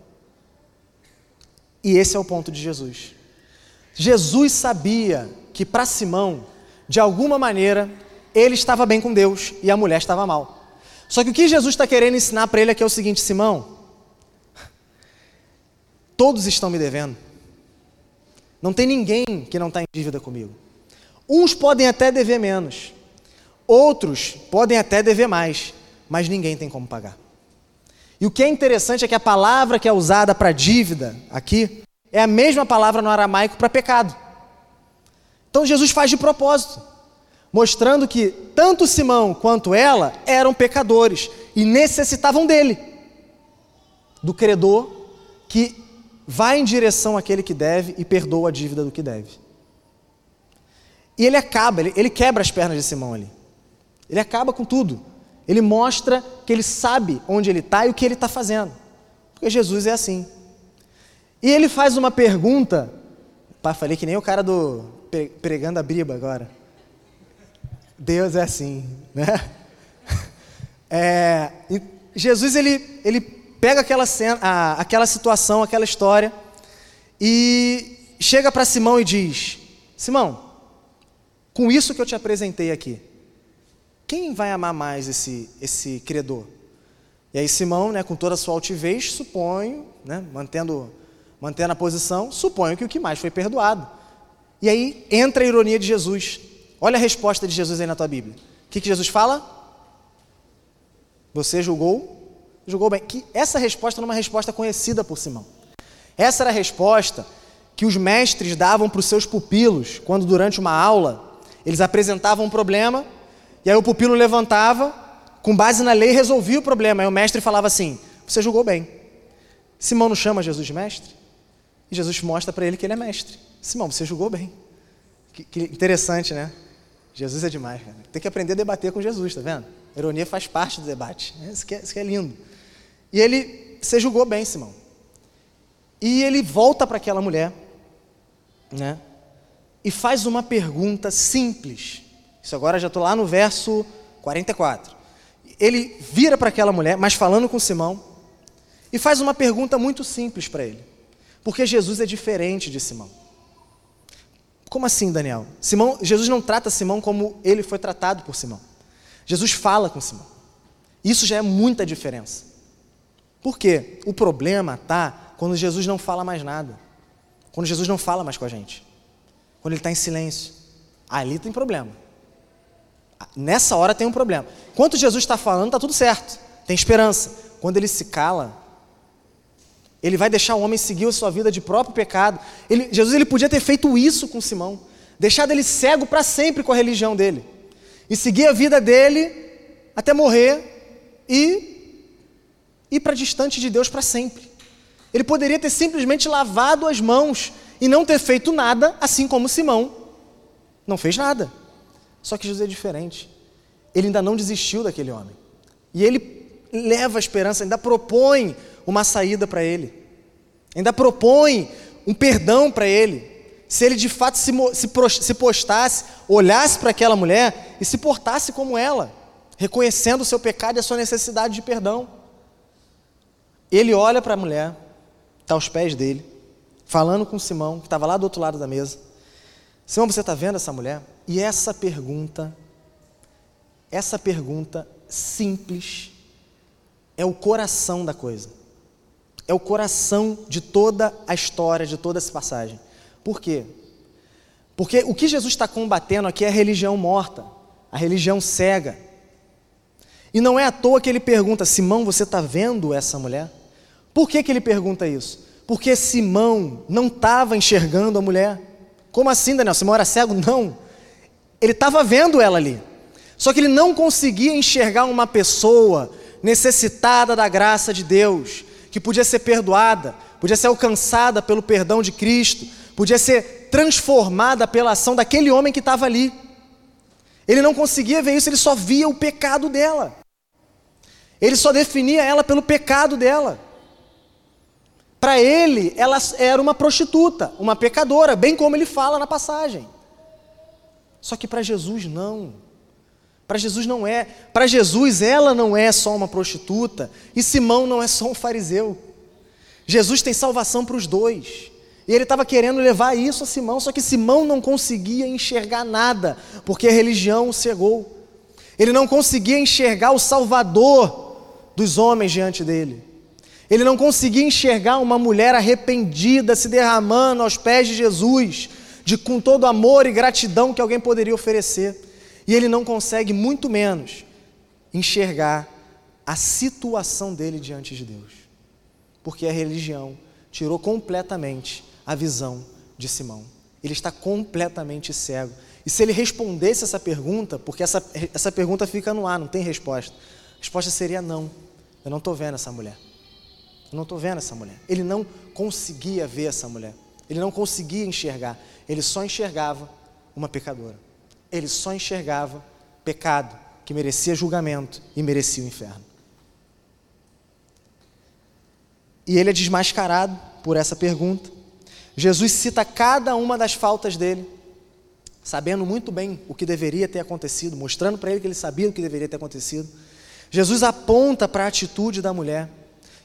E esse é o ponto de Jesus. Jesus sabia que para Simão, de alguma maneira, ele estava bem com Deus e a mulher estava mal. Só que o que Jesus está querendo ensinar para ele aqui é o seguinte: Simão, todos estão me devendo. Não tem ninguém que não está em dívida comigo. Uns podem até dever menos, Outros podem até dever mais, mas ninguém tem como pagar. E o que é interessante é que a palavra que é usada para dívida aqui é a mesma palavra no aramaico para pecado. Então Jesus faz de propósito, mostrando que tanto Simão quanto ela eram pecadores e necessitavam dele, do credor que vai em direção àquele que deve e perdoa a dívida do que deve. E ele acaba, ele, ele quebra as pernas de Simão ali. Ele acaba com tudo. Ele mostra que ele sabe onde ele está e o que ele está fazendo. Porque Jesus é assim. E ele faz uma pergunta. Pá, falei que nem o cara do pregando a Bíblia agora. Deus é assim, né? [laughs] É, Jesus ele, ele pega aquela, cena, a, aquela situação, aquela história e chega para Simão e diz: Simão, com isso que eu te apresentei aqui, quem vai amar mais esse, esse credor? E aí Simão, né, com toda a sua altivez, suponho, né, mantendo, mantendo a posição, suponho que o que mais foi perdoado. E aí entra a ironia de Jesus. Olha a resposta de Jesus aí na tua Bíblia. O que, que Jesus fala? Você julgou? Julgou bem. Que essa resposta é uma resposta conhecida por Simão. Essa era a resposta que os mestres davam para os seus pupilos quando, durante uma aula, eles apresentavam um problema e aí o pupilo levantava, com base na lei, resolvia o problema. Aí o mestre falava assim: Você julgou bem. Simão não chama Jesus de mestre? E Jesus mostra para ele que ele é mestre. Simão, você julgou bem. Que, que, interessante, né? Jesus é demais, cara. Tem que aprender a debater com Jesus, tá vendo? A ironia faz parte do debate. Isso que é, isso que é lindo. E ele, você julgou bem, Simão. E ele volta para aquela mulher, né? E faz uma pergunta simples. Isso agora já estou lá no verso 44. Ele vira para aquela mulher, mas falando com Simão, e faz uma pergunta muito simples para ele. Porque Jesus é diferente de Simão. Como assim, Daniel? Simão, Jesus não trata Simão como ele foi tratado por Simão. Jesus fala com Simão. Isso já é muita diferença. Por quê? O problema está quando Jesus não fala mais nada. Quando Jesus não fala mais com a gente. Quando ele está em silêncio. Ali tem problema. Nessa hora tem um problema. Enquanto Jesus está falando, está tudo certo. Tem esperança. Quando ele se cala, ele vai deixar o homem seguir a sua vida de próprio pecado. Ele, Jesus ele podia ter feito isso com Simão, deixado ele cego para sempre com a religião dele, e seguir a vida dele até morrer e ir para distante de Deus para sempre. Ele poderia ter simplesmente lavado as mãos e não ter feito nada, assim como Simão não fez nada. Só que Jesus é diferente. Ele ainda não desistiu daquele homem. E ele leva a esperança, ainda propõe uma saída para ele. Ainda propõe um perdão para ele. Se ele de fato se, se postasse, olhasse para aquela mulher e se portasse como ela, reconhecendo o seu pecado e a sua necessidade de perdão. Ele olha para a mulher, está aos pés dele, falando com Simão, que estava lá do outro lado da mesa. Simão, você está vendo essa mulher? E essa pergunta, essa pergunta simples, é o coração da coisa. É o coração de toda a história, de toda essa passagem. Por quê? Porque o que Jesus está combatendo aqui é a religião morta, a religião cega. E não é à toa que ele pergunta: Simão, você está vendo essa mulher? Por que, que ele pergunta isso? Porque Simão não estava enxergando a mulher. Como assim, Daniel? Simão era cego? Não. Ele estava vendo ela ali. Só que ele não conseguia enxergar uma pessoa necessitada da graça de Deus, que podia ser perdoada, podia ser alcançada pelo perdão de Cristo, podia ser transformada pela ação daquele homem que estava ali. Ele não conseguia ver isso, ele só via o pecado dela. Ele só definia ela pelo pecado dela. Para ele, ela era uma prostituta, uma pecadora, bem como ele fala na passagem. Só que para Jesus não. Para Jesus não é. Para Jesus ela não é só uma prostituta e Simão não é só um fariseu. Jesus tem salvação para os dois. E ele estava querendo levar isso a Simão, só que Simão não conseguia enxergar nada, porque a religião o cegou. Ele não conseguia enxergar o Salvador dos homens diante dele. Ele não conseguia enxergar uma mulher arrependida se derramando aos pés de Jesus, de com todo amor e gratidão que alguém poderia oferecer. E ele não consegue, muito menos, enxergar a situação dele diante de Deus. Porque a religião tirou completamente a visão de Simão. Ele está completamente cego. E se ele respondesse essa pergunta, porque essa, essa pergunta fica no ar, não tem resposta, a resposta seria não. Eu não estou vendo essa mulher. Eu não estou vendo essa mulher. Ele não conseguia ver essa mulher. Ele não conseguia enxergar. Ele só enxergava uma pecadora. Ele só enxergava pecado que merecia julgamento e merecia o inferno. E ele é desmascarado por essa pergunta. Jesus cita cada uma das faltas dele, sabendo muito bem o que deveria ter acontecido, mostrando para ele que ele sabia o que deveria ter acontecido. Jesus aponta para a atitude da mulher,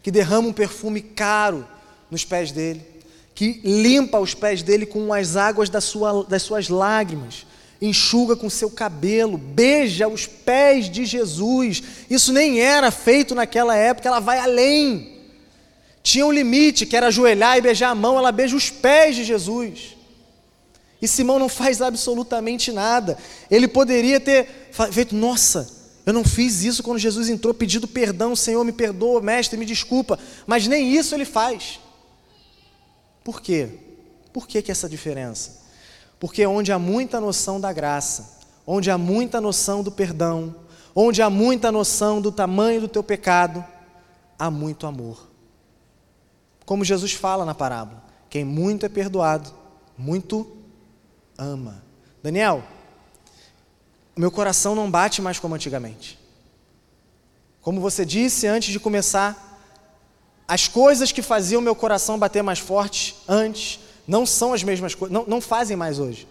que derrama um perfume caro nos pés dele, que limpa os pés dele com as águas da sua, das suas lágrimas, enxuga com seu cabelo, beija os pés de Jesus. Isso nem era feito naquela época, ela vai além. Tinha um limite, que era ajoelhar e beijar a mão, ela beija os pés de Jesus. E Simão não faz absolutamente nada. Ele poderia ter feito, nossa, eu não fiz isso quando Jesus entrou pedindo perdão, Senhor, me perdoa, mestre, me desculpa. Mas nem isso ele faz. Por quê? Por que, que essa diferença? Porque onde há muita noção da graça, onde há muita noção do perdão, onde há muita noção do tamanho do teu pecado, há muito amor. Como Jesus fala na parábola: quem muito é perdoado, muito ama. Daniel, meu coração não bate mais como antigamente. Como você disse antes de começar, as coisas que faziam meu coração bater mais forte antes não são as mesmas coisas, não, não fazem mais hoje.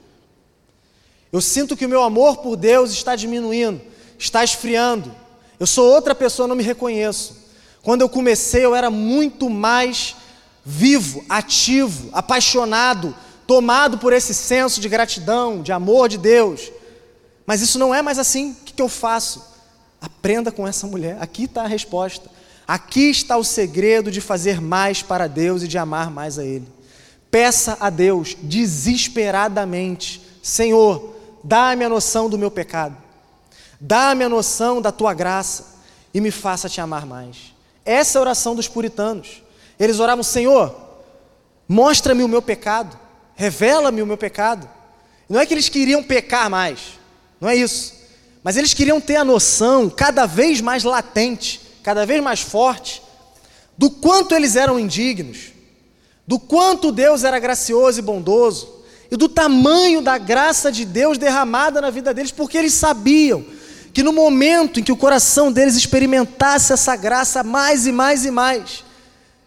Eu sinto que o meu amor por Deus está diminuindo, está esfriando. Eu sou outra pessoa, não me reconheço. Quando eu comecei, eu era muito mais vivo, ativo, apaixonado, tomado por esse senso de gratidão, de amor de Deus. Mas isso não é mais assim. O que eu faço? Aprenda com essa mulher. Aqui está a resposta. Aqui está o segredo de fazer mais para Deus e de amar mais a Ele. Peça a Deus desesperadamente: Senhor, dá-me a noção do meu pecado, dá-me a noção da tua graça e me faça te amar mais. Essa é a oração dos puritanos. Eles oravam: Senhor, mostra-me o meu pecado, revela-me o meu pecado. Não é que eles queriam pecar mais, não é isso. Mas eles queriam ter a noção cada vez mais latente, cada vez mais forte, do quanto eles eram indignos, do quanto Deus era gracioso e bondoso, e do tamanho da graça de Deus derramada na vida deles, porque eles sabiam que no momento em que o coração deles experimentasse essa graça mais e mais e mais,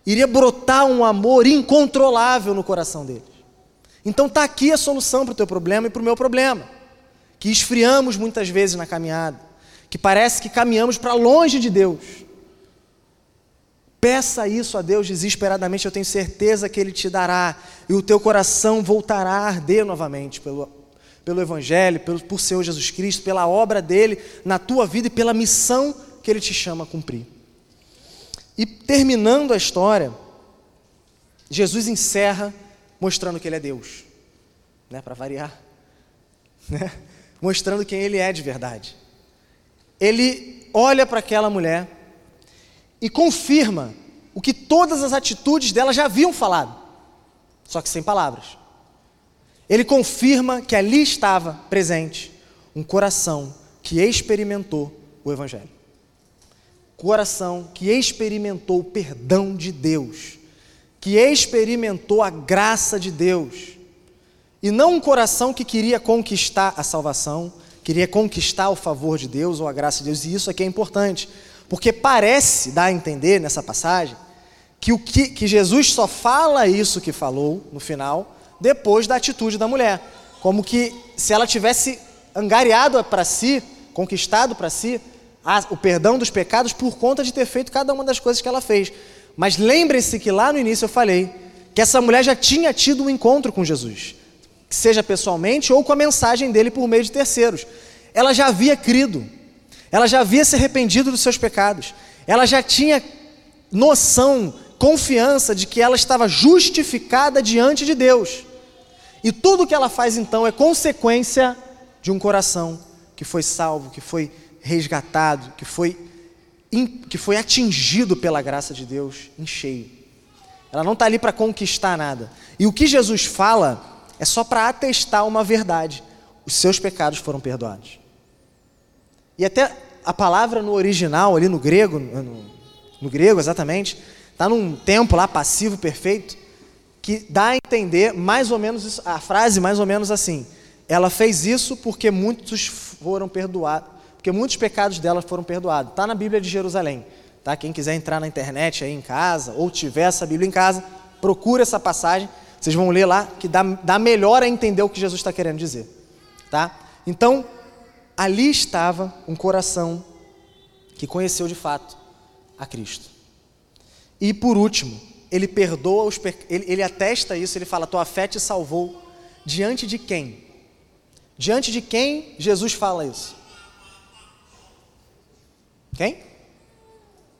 iria brotar um amor incontrolável no coração deles. Então está aqui a solução para o teu problema e para o meu problema, que esfriamos muitas vezes na caminhada, que parece que caminhamos para longe de Deus. Peça isso a Deus desesperadamente, eu tenho certeza que Ele te dará, e o teu coração voltará a arder novamente pelo, pelo Evangelho, pelo, por Senhor Jesus Cristo, pela obra dele na tua vida e pela missão que Ele te chama a cumprir. E terminando a história, Jesus encerra mostrando que Ele é Deus, né, para variar, [laughs] né, mostrando quem Ele é de verdade. Ele olha para aquela mulher e confirma o que todas as atitudes dela já haviam falado, só que sem palavras. Ele confirma que ali estava presente um coração que experimentou o Evangelho. Coração que experimentou o perdão de Deus, que experimentou a graça de Deus. E não um coração que queria conquistar a salvação, queria conquistar o favor de Deus ou a graça de Deus, e isso aqui é importante. Porque parece dar a entender nessa passagem que, o que, que Jesus só fala isso que falou no final, depois da atitude da mulher. Como que se ela tivesse angariado para si, conquistado para si, a, o perdão dos pecados por conta de ter feito cada uma das coisas que ela fez. Mas lembre-se que lá no início eu falei que essa mulher já tinha tido um encontro com Jesus, seja pessoalmente ou com a mensagem dele por meio de terceiros. Ela já havia crido, ela já havia se arrependido dos seus pecados. Ela já tinha noção, confiança de que ela estava justificada diante de Deus. E tudo que ela faz então é consequência de um coração que foi salvo, que foi resgatado, que foi que foi atingido pela graça de Deus em cheio. Ela não está ali para conquistar nada. E o que Jesus fala é só para atestar uma verdade: os seus pecados foram perdoados. E até a palavra no original, ali no grego, no, no grego exatamente, está num tempo lá passivo perfeito, que dá a entender mais ou menos isso, a frase mais ou menos assim: ela fez isso porque muitos foram perdoados, porque muitos pecados dela foram perdoados. Está na Bíblia de Jerusalém. Tá? Quem quiser entrar na internet aí em casa, ou tiver essa Bíblia em casa, procura essa passagem. Vocês vão ler lá, que dá, dá melhor a entender o que Jesus está querendo dizer. Tá? Então, ali estava um coração que conheceu de fato a Cristo. E por último, ele perdoa os ele, ele atesta isso, ele fala: Tua fé te salvou. Diante de quem? Diante de quem Jesus fala isso? Quem?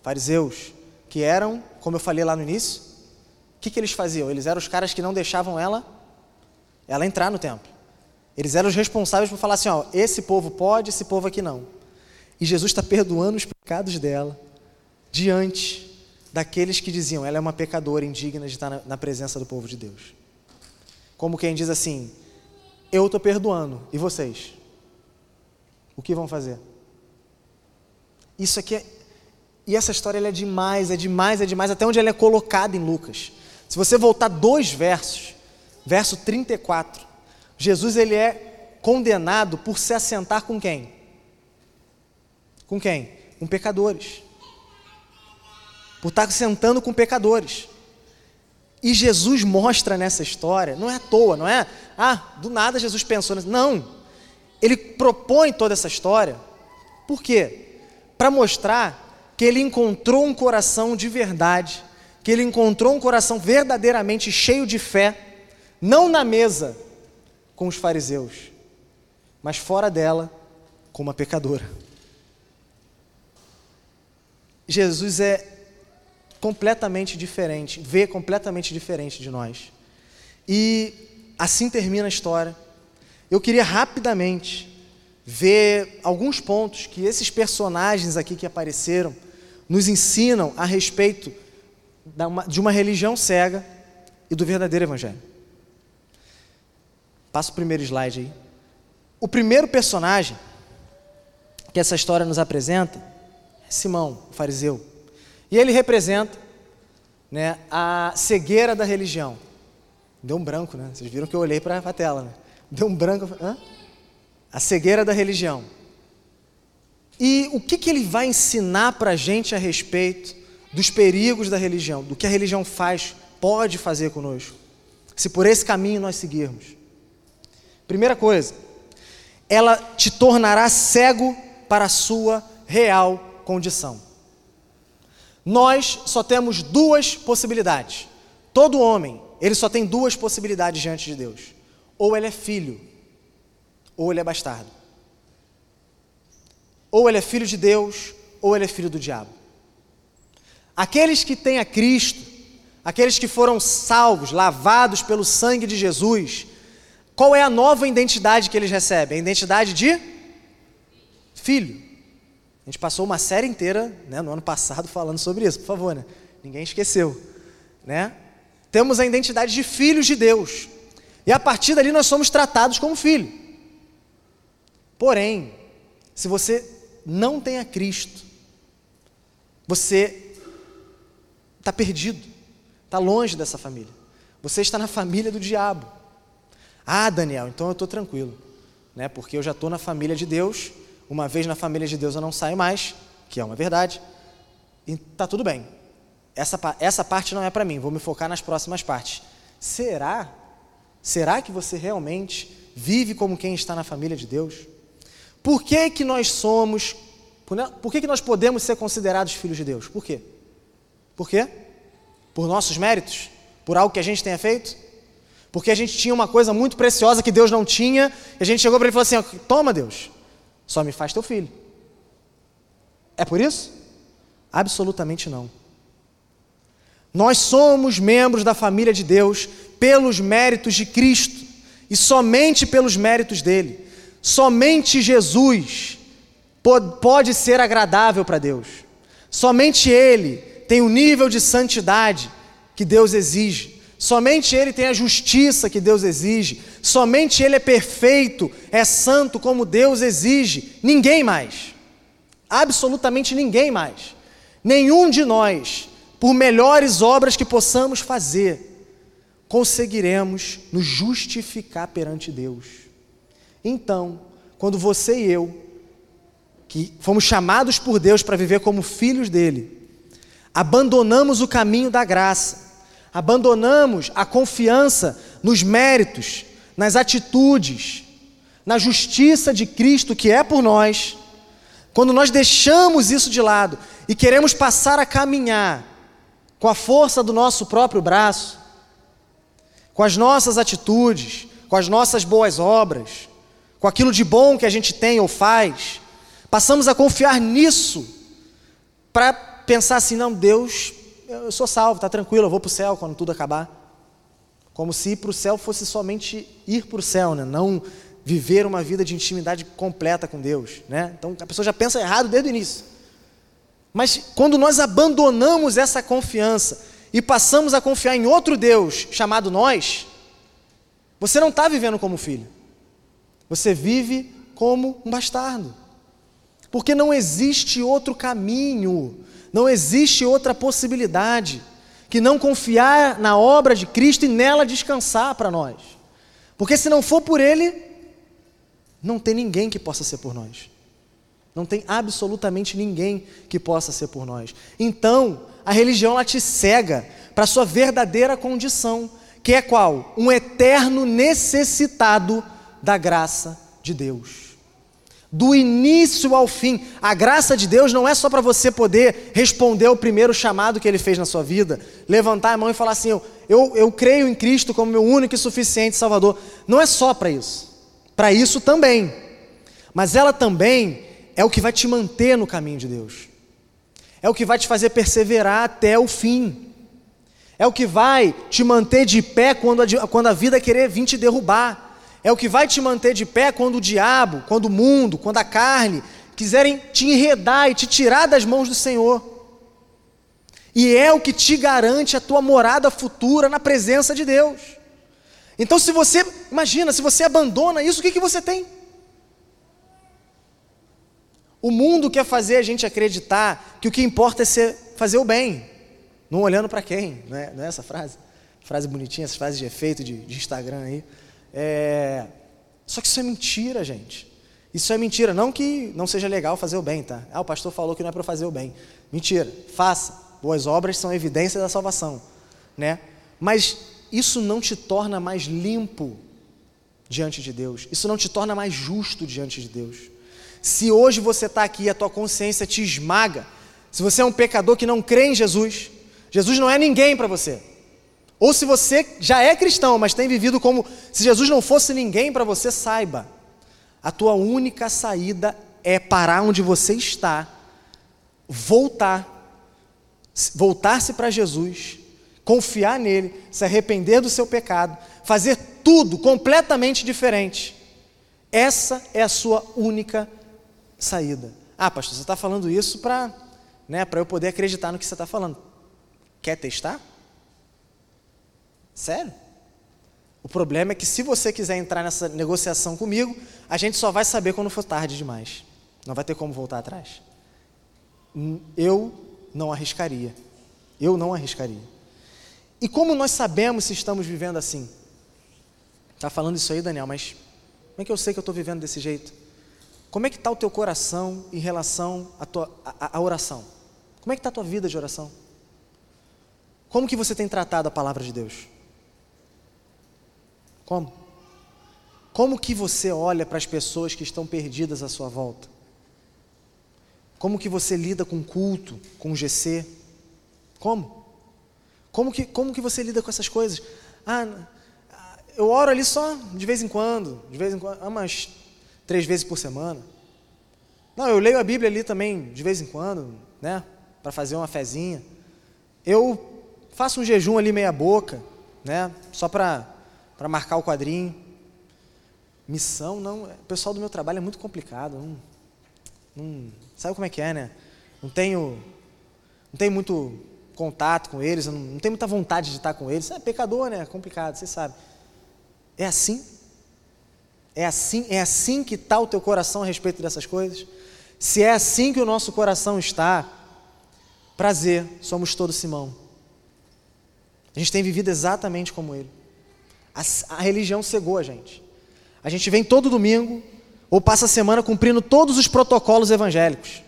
Fariseus, que eram, como eu falei lá no início, o que, que eles faziam? Eles eram os caras que não deixavam ela, ela entrar no templo. Eles eram os responsáveis por falar assim: ó, esse povo pode, esse povo aqui não. E Jesus está perdoando os pecados dela diante daqueles que diziam: ela é uma pecadora indigna de estar na, na presença do povo de Deus. Como quem diz assim: eu estou perdoando, e vocês? O que vão fazer? Isso aqui é, e essa história é demais, é demais, é demais, até onde ela é colocada em Lucas. Se você voltar dois versos, verso 34, Jesus ele é condenado por se assentar com quem? Com quem? Com pecadores. Por estar sentando com pecadores. E Jesus mostra nessa história, não é à toa, não é? Ah, do nada Jesus pensou nisso. Não. Ele propõe toda essa história. Por quê? Para mostrar que ele encontrou um coração de verdade, que ele encontrou um coração verdadeiramente cheio de fé, não na mesa com os fariseus, mas fora dela com uma pecadora. Jesus é completamente diferente, vê completamente diferente de nós. E assim termina a história. Eu queria rapidamente ver alguns pontos que esses personagens aqui que apareceram nos ensinam a respeito de uma religião cega e do verdadeiro evangelho. Passa o primeiro slide aí. O primeiro personagem que essa história nos apresenta é Simão, o fariseu. E ele representa né, a cegueira da religião. Deu um branco, né? Vocês viram que eu olhei para a tela, né? Deu um branco. Hã? A cegueira da religião. E o que, que ele vai ensinar para a gente a respeito dos perigos da religião, do que a religião faz, pode fazer conosco, se por esse caminho nós seguirmos? Primeira coisa, ela te tornará cego para a sua real condição. Nós só temos duas possibilidades. Todo homem, ele só tem duas possibilidades diante de Deus. Ou ele é filho, ou ele é bastardo. Ou ele é filho de Deus, ou ele é filho do diabo. Aqueles que têm a Cristo, aqueles que foram salvos, lavados pelo sangue de Jesus, qual é a nova identidade que eles recebem? A identidade de filho. A gente passou uma série inteira né, no ano passado [laughs] falando sobre isso, por favor, né? ninguém esqueceu. Né? Temos a identidade de filhos de Deus. E a partir dali nós somos tratados como filho. Porém, se você não tem a Cristo, você está perdido, está longe dessa família. Você está na família do diabo. Ah, Daniel, então eu estou tranquilo, né? Porque eu já estou na família de Deus. Uma vez na família de Deus eu não saio mais, que é uma verdade. E tá tudo bem. Essa, essa parte não é para mim. Vou me focar nas próximas partes. Será? Será que você realmente vive como quem está na família de Deus? Por que, que nós somos, por que, que nós podemos ser considerados filhos de Deus? Por quê? Por quê? Por nossos méritos? Por algo que a gente tenha feito? Porque a gente tinha uma coisa muito preciosa que Deus não tinha, e a gente chegou para ele e falou assim: Toma, Deus, só me faz teu filho. É por isso? Absolutamente não. Nós somos membros da família de Deus pelos méritos de Cristo e somente pelos méritos dele. Somente Jesus pode ser agradável para Deus. Somente Ele tem o nível de santidade que Deus exige. Somente Ele tem a justiça que Deus exige. Somente Ele é perfeito, é santo como Deus exige. Ninguém mais. Absolutamente ninguém mais. Nenhum de nós, por melhores obras que possamos fazer, conseguiremos nos justificar perante Deus. Então, quando você e eu, que fomos chamados por Deus para viver como filhos dele, abandonamos o caminho da graça, abandonamos a confiança nos méritos, nas atitudes, na justiça de Cristo que é por nós, quando nós deixamos isso de lado e queremos passar a caminhar com a força do nosso próprio braço, com as nossas atitudes, com as nossas boas obras, com aquilo de bom que a gente tem ou faz, passamos a confiar nisso para pensar assim: não, Deus, eu sou salvo, está tranquilo, eu vou para o céu quando tudo acabar. Como se ir para o céu fosse somente ir para o céu, né? não viver uma vida de intimidade completa com Deus. Né? Então a pessoa já pensa errado desde o início. Mas quando nós abandonamos essa confiança e passamos a confiar em outro Deus chamado nós, você não está vivendo como filho. Você vive como um bastardo. Porque não existe outro caminho, não existe outra possibilidade que não confiar na obra de Cristo e nela descansar para nós. Porque se não for por Ele, não tem ninguém que possa ser por nós. Não tem absolutamente ninguém que possa ser por nós. Então, a religião ela te cega para a sua verdadeira condição, que é qual? Um eterno necessitado da graça de Deus. Do início ao fim, a graça de Deus não é só para você poder responder ao primeiro chamado que Ele fez na sua vida, levantar a mão e falar assim: eu, eu, eu creio em Cristo como meu único e suficiente Salvador. Não é só para isso, para isso também, mas ela também é o que vai te manter no caminho de Deus, é o que vai te fazer perseverar até o fim, é o que vai te manter de pé quando a, quando a vida querer vir te derrubar, é o que vai te manter de pé quando o diabo, quando o mundo, quando a carne quiserem te enredar e te tirar das mãos do Senhor. E é o que te garante a tua morada futura na presença de Deus. Então, se você, imagina, se você abandona isso, o que, que você tem? O mundo quer fazer a gente acreditar que o que importa é ser, fazer o bem, não olhando para quem, não é, não é, essa frase? Frase bonitinha, essa frase de efeito de, de Instagram aí. É... Só que isso é mentira, gente. Isso é mentira. Não que não seja legal fazer o bem, tá? Ah, o pastor falou que não é para fazer o bem. Mentira. Faça. Boas obras são evidência da salvação, né? Mas isso não te torna mais limpo diante de Deus. Isso não te torna mais justo diante de Deus. Se hoje você está aqui e a tua consciência te esmaga, se você é um pecador que não crê em Jesus, Jesus não é ninguém para você. Ou se você já é cristão, mas tem vivido como se Jesus não fosse ninguém para você, saiba, a tua única saída é parar onde você está, voltar, voltar-se para Jesus, confiar nele, se arrepender do seu pecado, fazer tudo completamente diferente. Essa é a sua única saída. Ah, pastor, você está falando isso para né, eu poder acreditar no que você está falando. Quer testar? Sério? O problema é que se você quiser entrar nessa negociação comigo, a gente só vai saber quando for tarde demais. Não vai ter como voltar atrás. Eu não arriscaria. Eu não arriscaria. E como nós sabemos se estamos vivendo assim? Está falando isso aí, Daniel, mas como é que eu sei que eu estou vivendo desse jeito? Como é que está o teu coração em relação à, à oração? Como é que está a tua vida de oração? Como que você tem tratado a palavra de Deus? Como? Como que você olha para as pessoas que estão perdidas à sua volta? Como que você lida com culto, com GC? Como? Como que, como que você lida com essas coisas? Ah, eu oro ali só de vez em quando, de vez em quando, umas três vezes por semana. Não, eu leio a Bíblia ali também de vez em quando, né? Para fazer uma fezinha. Eu faço um jejum ali meia boca, né? Só para para marcar o quadrinho. Missão, não. O pessoal do meu trabalho é muito complicado. Não, não, sabe como é que é, né? Não tenho não tem muito contato com eles, não, não tem muita vontade de estar com eles. É pecador, né? É complicado, você sabe. É assim? É assim, é assim que está o teu coração a respeito dessas coisas? Se é assim que o nosso coração está, prazer, somos todos Simão. A gente tem vivido exatamente como ele. A, a religião cegou a gente. A gente vem todo domingo ou passa a semana cumprindo todos os protocolos evangélicos.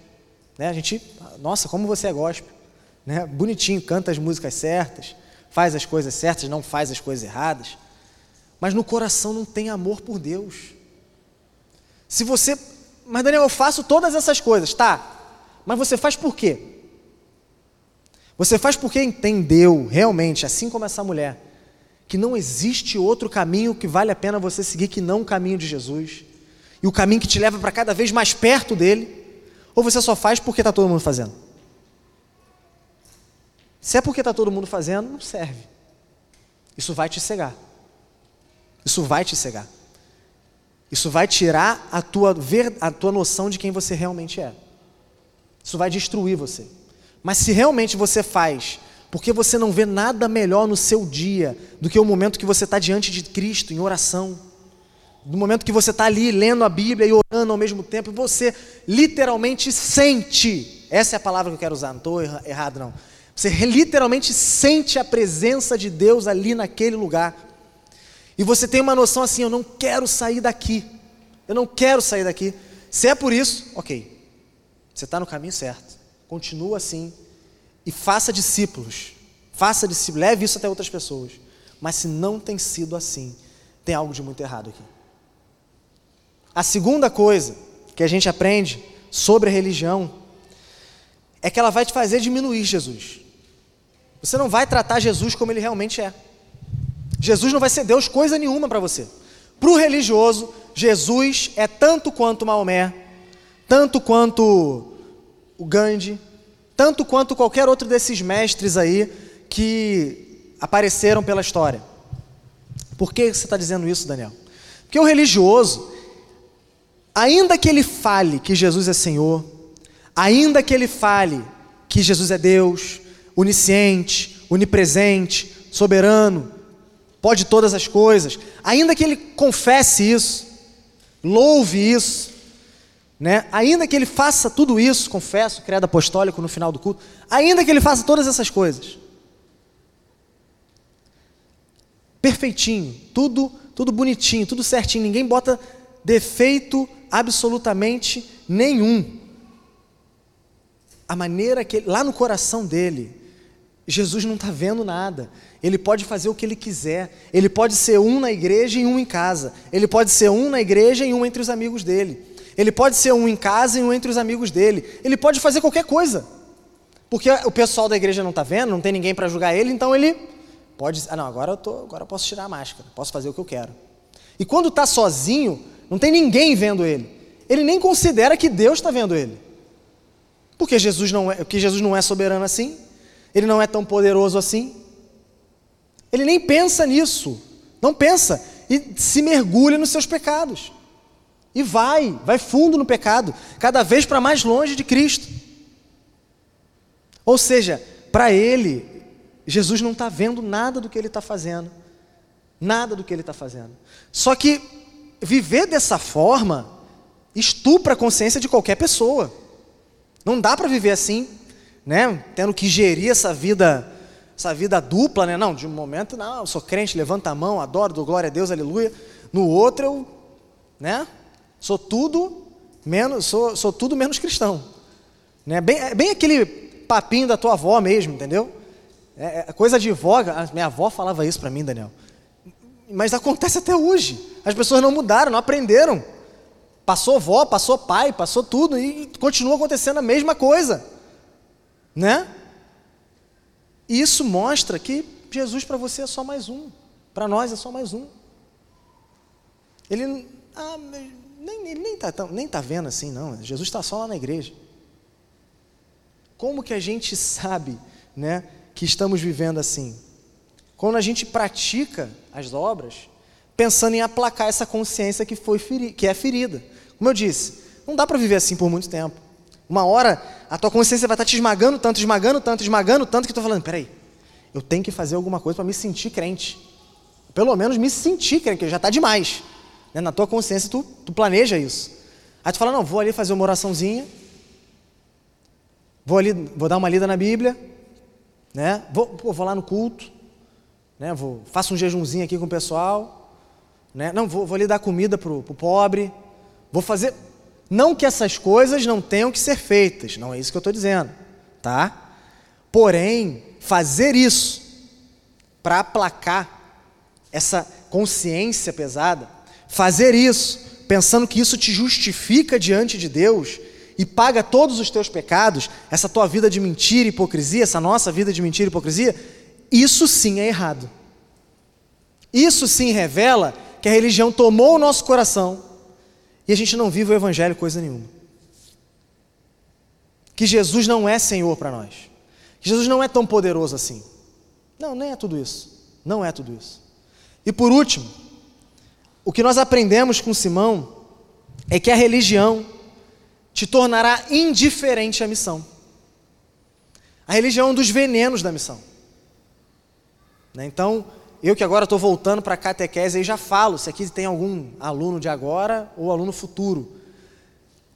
Né? A gente, nossa, como você é gospel. Né? Bonitinho, canta as músicas certas, faz as coisas certas, não faz as coisas erradas. Mas no coração não tem amor por Deus. Se você. Mas Daniel, eu faço todas essas coisas, tá? Mas você faz por quê? Você faz porque entendeu realmente, assim como essa mulher, que não existe outro caminho que vale a pena você seguir que não o caminho de Jesus e o caminho que te leva para cada vez mais perto dele, ou você só faz porque está todo mundo fazendo? Se é porque está todo mundo fazendo, não serve. Isso vai te cegar. Isso vai te cegar. Isso vai tirar a tua, ver, a tua noção de quem você realmente é. Isso vai destruir você. Mas se realmente você faz, porque você não vê nada melhor no seu dia do que o momento que você está diante de Cristo, em oração, no momento que você está ali lendo a Bíblia e orando ao mesmo tempo, e você literalmente sente, essa é a palavra que eu quero usar, não estou errado não, você literalmente sente a presença de Deus ali naquele lugar, e você tem uma noção assim: eu não quero sair daqui, eu não quero sair daqui. Se é por isso, ok, você está no caminho certo. Continua assim e faça discípulos. Faça discípulos, leve isso até outras pessoas. Mas se não tem sido assim, tem algo de muito errado aqui. A segunda coisa que a gente aprende sobre a religião é que ela vai te fazer diminuir Jesus. Você não vai tratar Jesus como ele realmente é. Jesus não vai ser Deus coisa nenhuma para você. Para o religioso, Jesus é tanto quanto Maomé, tanto quanto o Gandhi, tanto quanto qualquer outro desses mestres aí que apareceram pela história. Por que você está dizendo isso, Daniel? Porque o religioso, ainda que ele fale que Jesus é Senhor, ainda que ele fale que Jesus é Deus, onisciente, onipresente, soberano, pode todas as coisas, ainda que ele confesse isso, louve isso, né? Ainda que ele faça tudo isso, confesso, credo apostólico no final do culto, ainda que ele faça todas essas coisas, perfeitinho, tudo, tudo bonitinho, tudo certinho, ninguém bota defeito absolutamente nenhum. A maneira que lá no coração dele, Jesus não está vendo nada. Ele pode fazer o que ele quiser. Ele pode ser um na igreja e um em casa. Ele pode ser um na igreja e um entre os amigos dele. Ele pode ser um em casa e um entre os amigos dele. Ele pode fazer qualquer coisa. Porque o pessoal da igreja não está vendo, não tem ninguém para julgar ele, então ele pode. Ah, não, agora eu, tô, agora eu posso tirar a máscara, posso fazer o que eu quero. E quando está sozinho, não tem ninguém vendo ele. Ele nem considera que Deus está vendo ele. Porque Jesus não é, porque Jesus não é soberano assim. Ele não é tão poderoso assim. Ele nem pensa nisso. Não pensa. E se mergulha nos seus pecados. E vai, vai fundo no pecado, cada vez para mais longe de Cristo. Ou seja, para ele, Jesus não está vendo nada do que ele está fazendo. Nada do que ele está fazendo. Só que viver dessa forma estupra a consciência de qualquer pessoa. Não dá para viver assim, né? Tendo que gerir essa vida, essa vida dupla, né? Não, de um momento, não, eu sou crente, levanta a mão, adoro, dou glória a Deus, aleluia. No outro eu, né? Sou tudo menos, sou, sou tudo menos cristão. Né? Bem, é bem aquele papinho da tua avó mesmo, entendeu? É, é coisa de vó, minha avó falava isso para mim, Daniel. Mas acontece até hoje. As pessoas não mudaram, não aprenderam. Passou vó, passou pai, passou tudo e continua acontecendo a mesma coisa. Né? E isso mostra que Jesus para você é só mais um. Para nós é só mais um. Ele. Ah, nem, ele nem está nem tá vendo assim, não. Jesus está só lá na igreja. Como que a gente sabe né, que estamos vivendo assim? Quando a gente pratica as obras, pensando em aplacar essa consciência que, foi feri que é ferida. Como eu disse, não dá para viver assim por muito tempo. Uma hora a tua consciência vai estar te esmagando tanto, esmagando tanto, esmagando tanto que tu falando, peraí, eu tenho que fazer alguma coisa para me sentir crente. Pelo menos me sentir crente, que já está demais. Né? Na tua consciência tu, tu planeja isso. Aí tu fala, não, vou ali fazer uma oraçãozinha, vou ali, vou dar uma lida na Bíblia, né? Vou, pô, vou lá no culto, né? Vou, faço um jejumzinho aqui com o pessoal, né? Não, vou, vou ali dar comida pro, pro pobre, vou fazer. Não que essas coisas não tenham que ser feitas, não é isso que eu estou dizendo, tá? Porém, fazer isso para aplacar essa consciência pesada, fazer isso pensando que isso te justifica diante de Deus e paga todos os teus pecados, essa tua vida de mentira e hipocrisia, essa nossa vida de mentira e hipocrisia, isso sim é errado. Isso sim revela que a religião tomou o nosso coração e a gente não vive o evangelho coisa nenhuma. Que Jesus não é Senhor para nós. Que Jesus não é tão poderoso assim. Não, nem é tudo isso. Não é tudo isso. E por último, o que nós aprendemos com Simão é que a religião te tornará indiferente à missão. A religião é um dos venenos da missão. Né? Então, eu que agora estou voltando para a catequese, aí já falo, se aqui tem algum aluno de agora ou aluno futuro.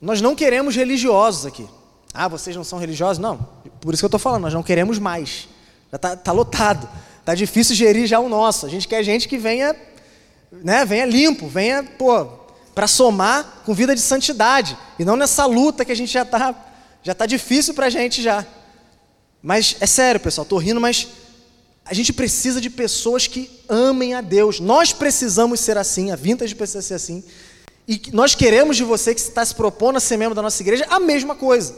Nós não queremos religiosos aqui. Ah, vocês não são religiosos? Não, por isso que eu estou falando, nós não queremos mais. Já está tá lotado. Está difícil gerir já o nosso. A gente quer gente que venha, né, venha limpo, venha, pô, para somar com vida de santidade. E não nessa luta que a gente já está já tá difícil para a gente já. Mas é sério, pessoal, estou rindo, mas a gente precisa de pessoas que amem a Deus. Nós precisamos ser assim, a Vintage precisa ser assim. E nós queremos de você que está se propondo a ser membro da nossa igreja a mesma coisa.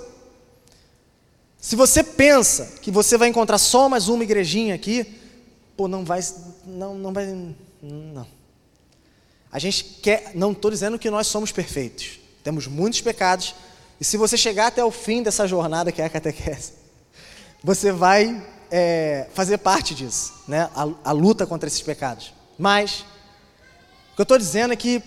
Se você pensa que você vai encontrar só mais uma igrejinha aqui, pô, não vai, não, não vai, não. A gente quer, não estou dizendo que nós somos perfeitos, temos muitos pecados, e se você chegar até o fim dessa jornada que é a catequese, você vai é, fazer parte disso, né? A, a, luta contra esses pecados. Mas, o que eu estou dizendo é que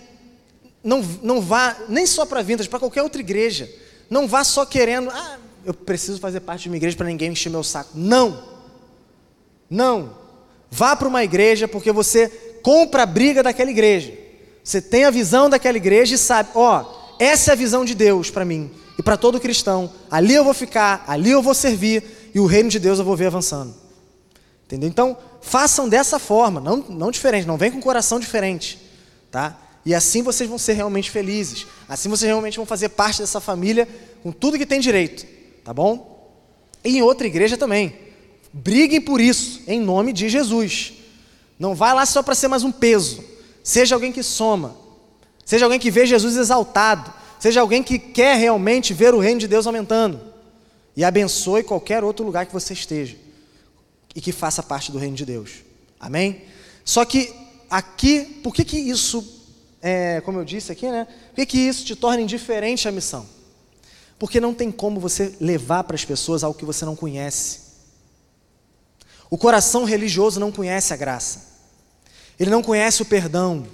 não, não vá, nem só para Vintas, para qualquer outra igreja, não vá só querendo, ah, eu preciso fazer parte de uma igreja para ninguém encher meu saco. Não! Não! Vá para uma igreja porque você compra a briga daquela igreja. Você tem a visão daquela igreja e sabe, ó, essa é a visão de Deus para mim e para todo cristão. Ali eu vou ficar, ali eu vou servir e o reino de Deus eu vou ver avançando. Entendeu? Então, façam dessa forma, não, não diferente, não vem com coração diferente, tá? E assim vocês vão ser realmente felizes. Assim vocês realmente vão fazer parte dessa família com tudo que tem direito, tá bom? E em outra igreja também. Briguem por isso, em nome de Jesus. Não vai lá só para ser mais um peso. Seja alguém que soma. Seja alguém que vê Jesus exaltado. Seja alguém que quer realmente ver o reino de Deus aumentando. E abençoe qualquer outro lugar que você esteja. E que faça parte do reino de Deus. Amém? Só que aqui, por que, que isso, é, como eu disse aqui, né? Por que, que isso te torna indiferente à missão? Porque não tem como você levar para as pessoas algo que você não conhece. O coração religioso não conhece a graça, ele não conhece o perdão,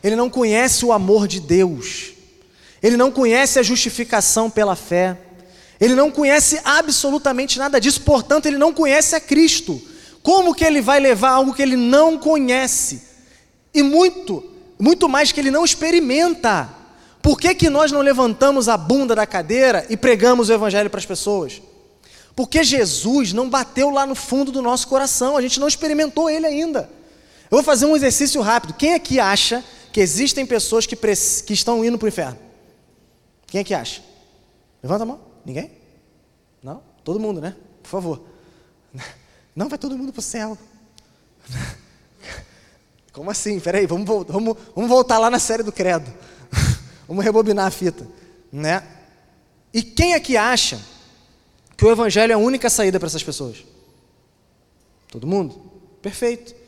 ele não conhece o amor de Deus, ele não conhece a justificação pela fé, ele não conhece absolutamente nada disso, portanto, ele não conhece a Cristo. Como que ele vai levar algo que ele não conhece? E muito, muito mais que ele não experimenta. Por que, que nós não levantamos a bunda da cadeira e pregamos o Evangelho para as pessoas? Porque Jesus não bateu lá no fundo do nosso coração, a gente não experimentou ele ainda. Eu vou fazer um exercício rápido. Quem aqui acha que existem pessoas que, que estão indo para o inferno? Quem aqui acha? Levanta a mão. Ninguém? Não? Todo mundo, né? Por favor. [laughs] Não vai todo mundo para o céu. [laughs] Como assim? Peraí, vamos, vamos, vamos voltar lá na série do credo. [laughs] vamos rebobinar a fita. Né? E quem aqui acha que o Evangelho é a única saída para essas pessoas? Todo mundo? Perfeito.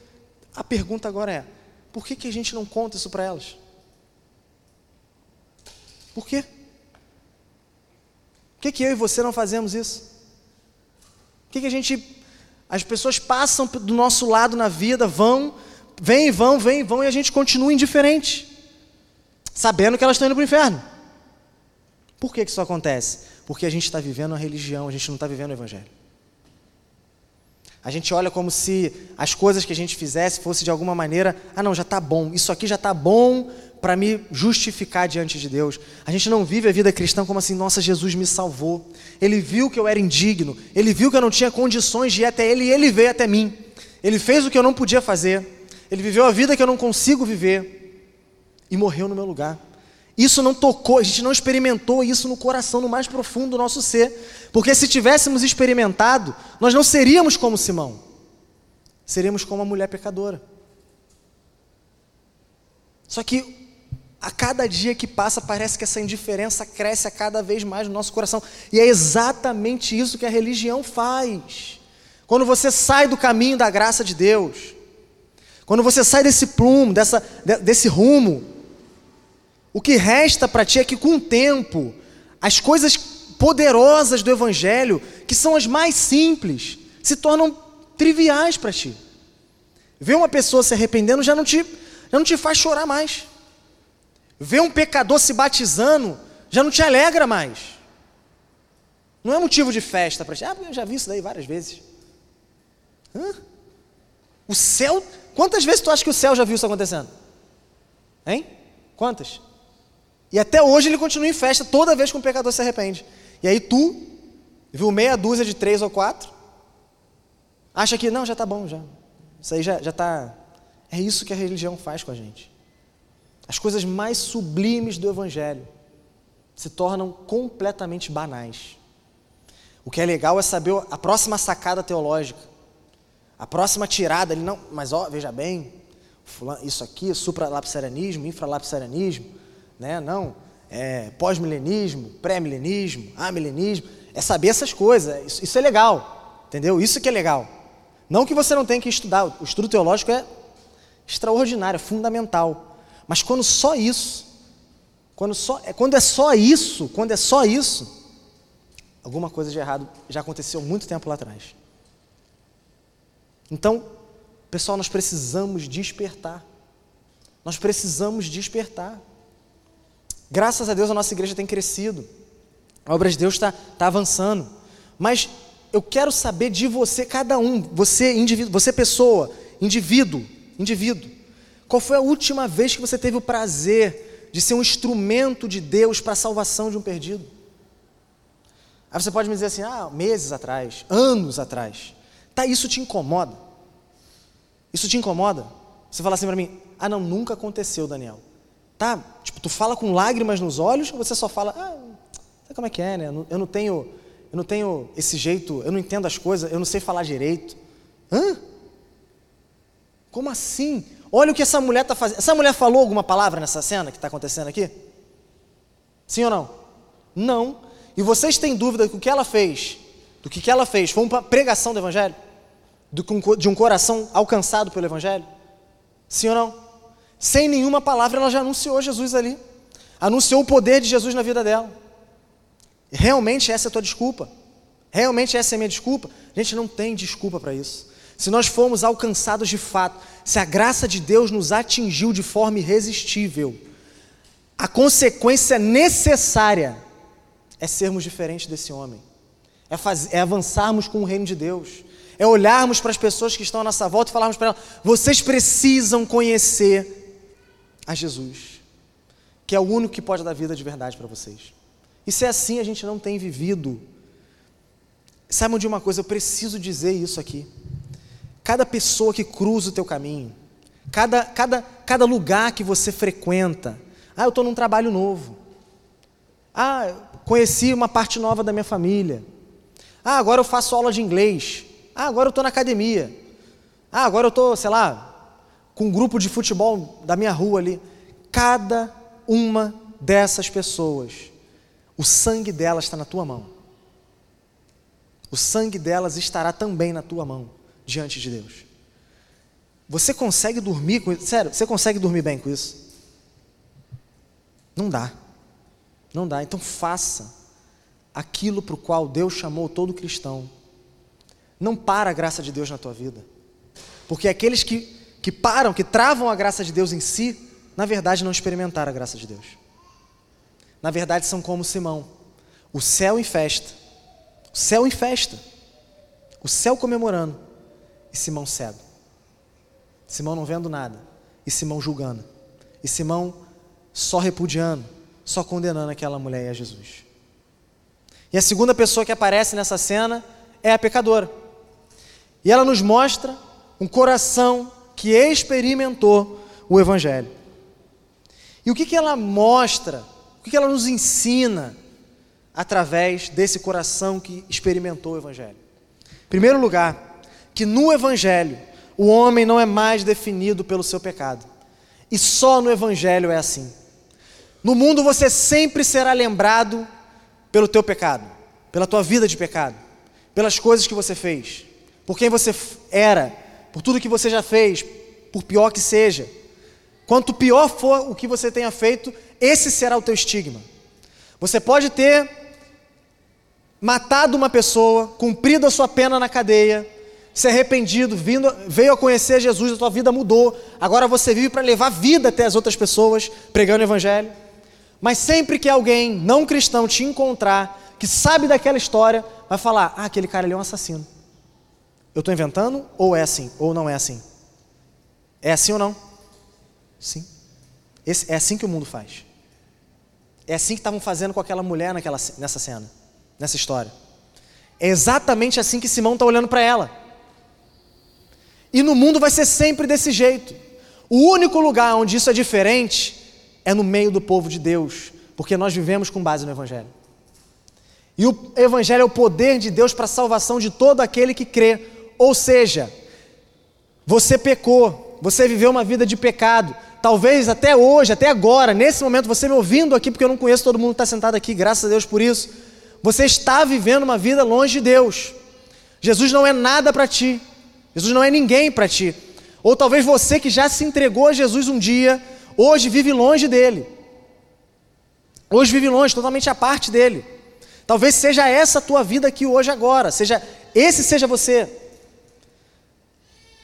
A pergunta agora é: por que, que a gente não conta isso para elas? Por quê? Por que, que eu e você não fazemos isso? Por que, que a gente. As pessoas passam do nosso lado na vida, vão, vêm vão, vêm vão, e a gente continua indiferente, sabendo que elas estão indo para o inferno. Por que, que isso acontece? Porque a gente está vivendo a religião, a gente não está vivendo o Evangelho. A gente olha como se as coisas que a gente fizesse fosse de alguma maneira, ah não, já está bom, isso aqui já está bom para me justificar diante de Deus. A gente não vive a vida cristã como assim, nossa, Jesus me salvou. Ele viu que eu era indigno, ele viu que eu não tinha condições de ir até ele e ele veio até mim. Ele fez o que eu não podia fazer. Ele viveu a vida que eu não consigo viver e morreu no meu lugar. Isso não tocou, a gente não experimentou isso no coração, no mais profundo do nosso ser. Porque se tivéssemos experimentado, nós não seríamos como Simão. Seríamos como a mulher pecadora. Só que a cada dia que passa, parece que essa indiferença cresce a cada vez mais no nosso coração. E é exatamente isso que a religião faz. Quando você sai do caminho da graça de Deus, quando você sai desse plumo, dessa, desse rumo, o que resta para ti é que, com o tempo, as coisas poderosas do Evangelho, que são as mais simples, se tornam triviais para ti. Ver uma pessoa se arrependendo já não te, já não te faz chorar mais. Ver um pecador se batizando já não te alegra mais. Não é motivo de festa para ti. Ah, eu já vi isso daí várias vezes. Hã? O céu. Quantas vezes tu acha que o céu já viu isso acontecendo? Hein? Quantas? E até hoje ele continua em festa toda vez que um pecador se arrepende. E aí tu, viu meia dúzia de três ou quatro, acha que não, já está bom, já. Isso aí já está. É isso que a religião faz com a gente. As coisas mais sublimes do Evangelho se tornam completamente banais. O que é legal é saber a próxima sacada teológica, a próxima tirada ali, não, mas ó, veja bem, isso aqui, supralapsarianismo, infralapsarianismo, né? Não, é, pós-milenismo, pré-milenismo, amilenismo, é saber essas coisas, isso, isso, é legal, entendeu? Isso que é legal. Não que você não tenha que estudar, o estudo teológico é extraordinário, é fundamental, mas quando só isso, quando, só, é, quando é só isso, quando é só isso, alguma coisa de errado já aconteceu muito tempo lá atrás. Então, pessoal, nós precisamos despertar. Nós precisamos despertar. Graças a Deus a nossa igreja tem crescido. A obra de Deus está tá avançando. Mas eu quero saber de você, cada um, você indivíduo, você pessoa, indivíduo, indivíduo. Qual foi a última vez que você teve o prazer de ser um instrumento de Deus para a salvação de um perdido? Aí você pode me dizer assim, ah, meses atrás, anos atrás. Tá, isso te incomoda? Isso te incomoda? Você fala assim para mim, ah não, nunca aconteceu, Daniel. Tá? Tipo, tu fala com lágrimas nos olhos ou você só fala, ah, sabe como é que é, né? Eu não tenho, eu não tenho esse jeito, eu não entendo as coisas, eu não sei falar direito. Hã? Como assim? Olha o que essa mulher está fazendo. Essa mulher falou alguma palavra nessa cena que está acontecendo aqui? Sim ou não? Não. E vocês têm dúvida do que ela fez? Do que, que ela fez? Foi uma pregação do Evangelho? de um coração alcançado pelo Evangelho? Sim ou não? Sem nenhuma palavra, ela já anunciou Jesus ali. Anunciou o poder de Jesus na vida dela. Realmente essa é a tua desculpa? Realmente essa é a minha desculpa? A gente não tem desculpa para isso. Se nós formos alcançados de fato, se a graça de Deus nos atingiu de forma irresistível, a consequência necessária é sermos diferentes desse homem, é, é avançarmos com o reino de Deus, é olharmos para as pessoas que estão à nossa volta e falarmos para elas: vocês precisam conhecer a Jesus, que é o único que pode dar vida de verdade para vocês. E se é assim, a gente não tem vivido. Saibam de uma coisa, eu preciso dizer isso aqui. Cada pessoa que cruza o teu caminho, cada, cada, cada lugar que você frequenta, ah, eu estou num trabalho novo. Ah, conheci uma parte nova da minha família. Ah, agora eu faço aula de inglês. Ah, agora eu estou na academia. Ah, agora eu estou, sei lá, com um grupo de futebol da minha rua ali. Cada uma dessas pessoas, o sangue delas está na tua mão. O sangue delas estará também na tua mão, diante de Deus. Você consegue dormir com isso? Sério, você consegue dormir bem com isso? Não dá. Não dá. Então faça aquilo para o qual Deus chamou todo cristão. Não para a graça de Deus na tua vida. Porque aqueles que que param, que travam a graça de Deus em si, na verdade não experimentaram a graça de Deus. na verdade são como Simão. O céu em festa, o céu em festa, o céu comemorando e Simão cego. Simão não vendo nada e Simão julgando. E Simão só repudiando, só condenando aquela mulher e a Jesus. E a segunda pessoa que aparece nessa cena é a pecadora. E ela nos mostra um coração que experimentou o Evangelho. E o que, que ela mostra, o que, que ela nos ensina através desse coração que experimentou o Evangelho? Em primeiro lugar, que no Evangelho o homem não é mais definido pelo seu pecado. E só no Evangelho é assim. No mundo você sempre será lembrado pelo teu pecado, pela tua vida de pecado, pelas coisas que você fez, por quem você era, por tudo que você já fez, por pior que seja. Quanto pior for o que você tenha feito, esse será o teu estigma. Você pode ter matado uma pessoa, cumprido a sua pena na cadeia, se arrependido, vindo, veio a conhecer Jesus, a tua vida mudou. Agora você vive para levar vida até as outras pessoas, pregando o Evangelho. Mas sempre que alguém não cristão te encontrar, que sabe daquela história, vai falar: Ah, aquele cara ali é um assassino. Eu estou inventando? Ou é assim? Ou não é assim? É assim ou não? Sim. Esse, é assim que o mundo faz. É assim que estavam fazendo com aquela mulher naquela, nessa cena, nessa história. É exatamente assim que Simão está olhando para ela. E no mundo vai ser sempre desse jeito. O único lugar onde isso é diferente é no meio do povo de Deus, porque nós vivemos com base no Evangelho. E o Evangelho é o poder de Deus para a salvação de todo aquele que crê. Ou seja, você pecou, você viveu uma vida de pecado. Talvez até hoje, até agora, nesse momento, você me ouvindo aqui, porque eu não conheço todo mundo que está sentado aqui, graças a Deus por isso. Você está vivendo uma vida longe de Deus. Jesus não é nada para ti. Jesus não é ninguém para ti. Ou talvez você que já se entregou a Jesus um dia, hoje vive longe dele. Hoje vive longe, totalmente à parte dele. Talvez seja essa a tua vida aqui hoje agora, seja esse seja você.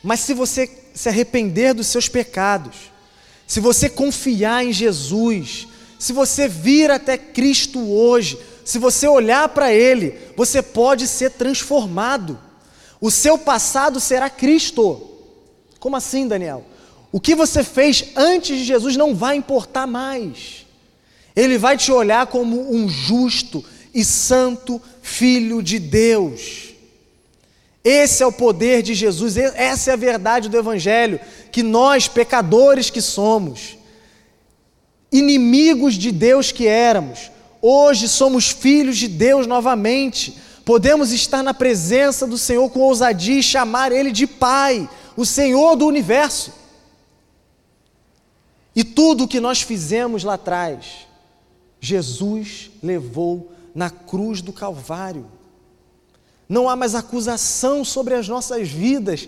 Mas se você se arrepender dos seus pecados, se você confiar em Jesus, se você vir até Cristo hoje, se você olhar para Ele, você pode ser transformado. O seu passado será Cristo. Como assim, Daniel? O que você fez antes de Jesus não vai importar mais. Ele vai te olhar como um justo e santo filho de Deus. Esse é o poder de Jesus, essa é a verdade do Evangelho, que nós, pecadores que somos, inimigos de Deus que éramos, hoje somos filhos de Deus novamente, Podemos estar na presença do Senhor com ousadia e chamar Ele de Pai, o Senhor do universo. E tudo o que nós fizemos lá atrás, Jesus levou na cruz do Calvário. Não há mais acusação sobre as nossas vidas,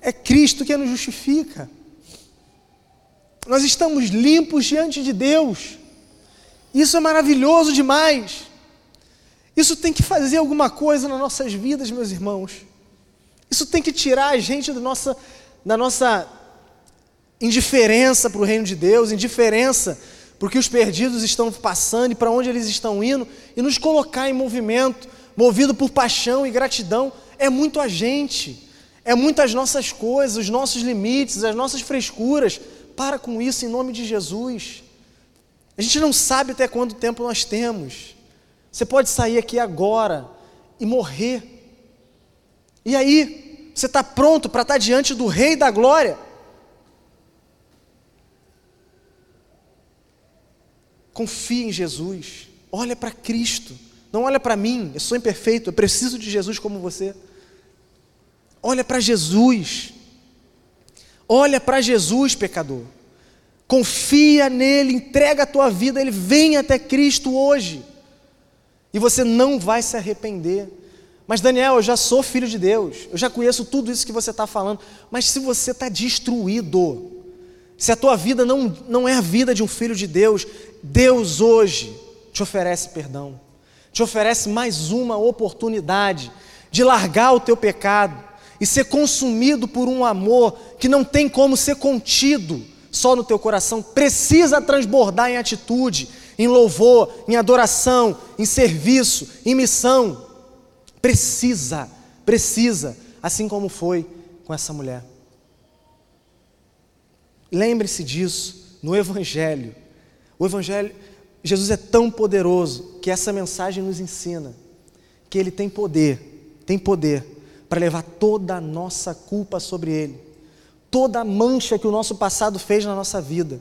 é Cristo que nos justifica. Nós estamos limpos diante de Deus. Isso é maravilhoso demais. Isso tem que fazer alguma coisa nas nossas vidas, meus irmãos. Isso tem que tirar a gente da nossa, da nossa indiferença para o reino de Deus, indiferença porque os perdidos estão passando e para onde eles estão indo, e nos colocar em movimento, movido por paixão e gratidão. É muito a gente, é muitas nossas coisas, os nossos limites, as nossas frescuras. Para com isso em nome de Jesus. A gente não sabe até quanto tempo nós temos. Você pode sair aqui agora e morrer. E aí, você está pronto para estar tá diante do Rei da Glória? Confie em Jesus. Olha para Cristo. Não olha para mim. Eu sou imperfeito. Eu preciso de Jesus como você. Olha para Jesus. Olha para Jesus, pecador. Confia nele, entrega a tua vida, ele vem até Cristo hoje e você não vai se arrepender. Mas Daniel, eu já sou filho de Deus, eu já conheço tudo isso que você está falando, mas se você está destruído, se a tua vida não, não é a vida de um filho de Deus, Deus hoje te oferece perdão, te oferece mais uma oportunidade de largar o teu pecado e ser consumido por um amor que não tem como ser contido, só no teu coração, precisa transbordar em atitude, em louvor, em adoração, em serviço, em missão. Precisa, precisa, assim como foi com essa mulher. Lembre-se disso no Evangelho. O Evangelho, Jesus é tão poderoso que essa mensagem nos ensina que Ele tem poder, tem poder para levar toda a nossa culpa sobre Ele, toda a mancha que o nosso passado fez na nossa vida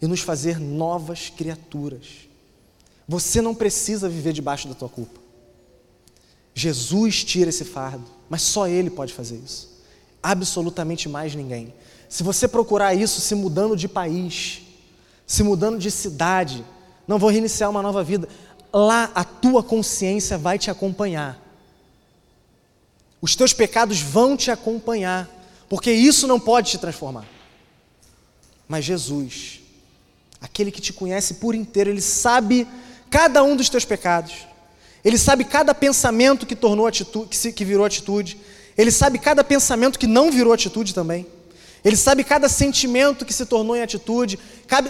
e nos fazer novas criaturas. Você não precisa viver debaixo da tua culpa. Jesus tira esse fardo, mas só Ele pode fazer isso. Absolutamente mais ninguém. Se você procurar isso se mudando de país, se mudando de cidade, não vou reiniciar uma nova vida, lá a tua consciência vai te acompanhar. Os teus pecados vão te acompanhar, porque isso não pode te transformar. Mas Jesus, aquele que te conhece por inteiro, ele sabe cada um dos teus pecados. Ele sabe cada pensamento que tornou atitude, que, virou atitude. Ele sabe cada pensamento que não virou atitude também. Ele sabe cada sentimento que se tornou em atitude,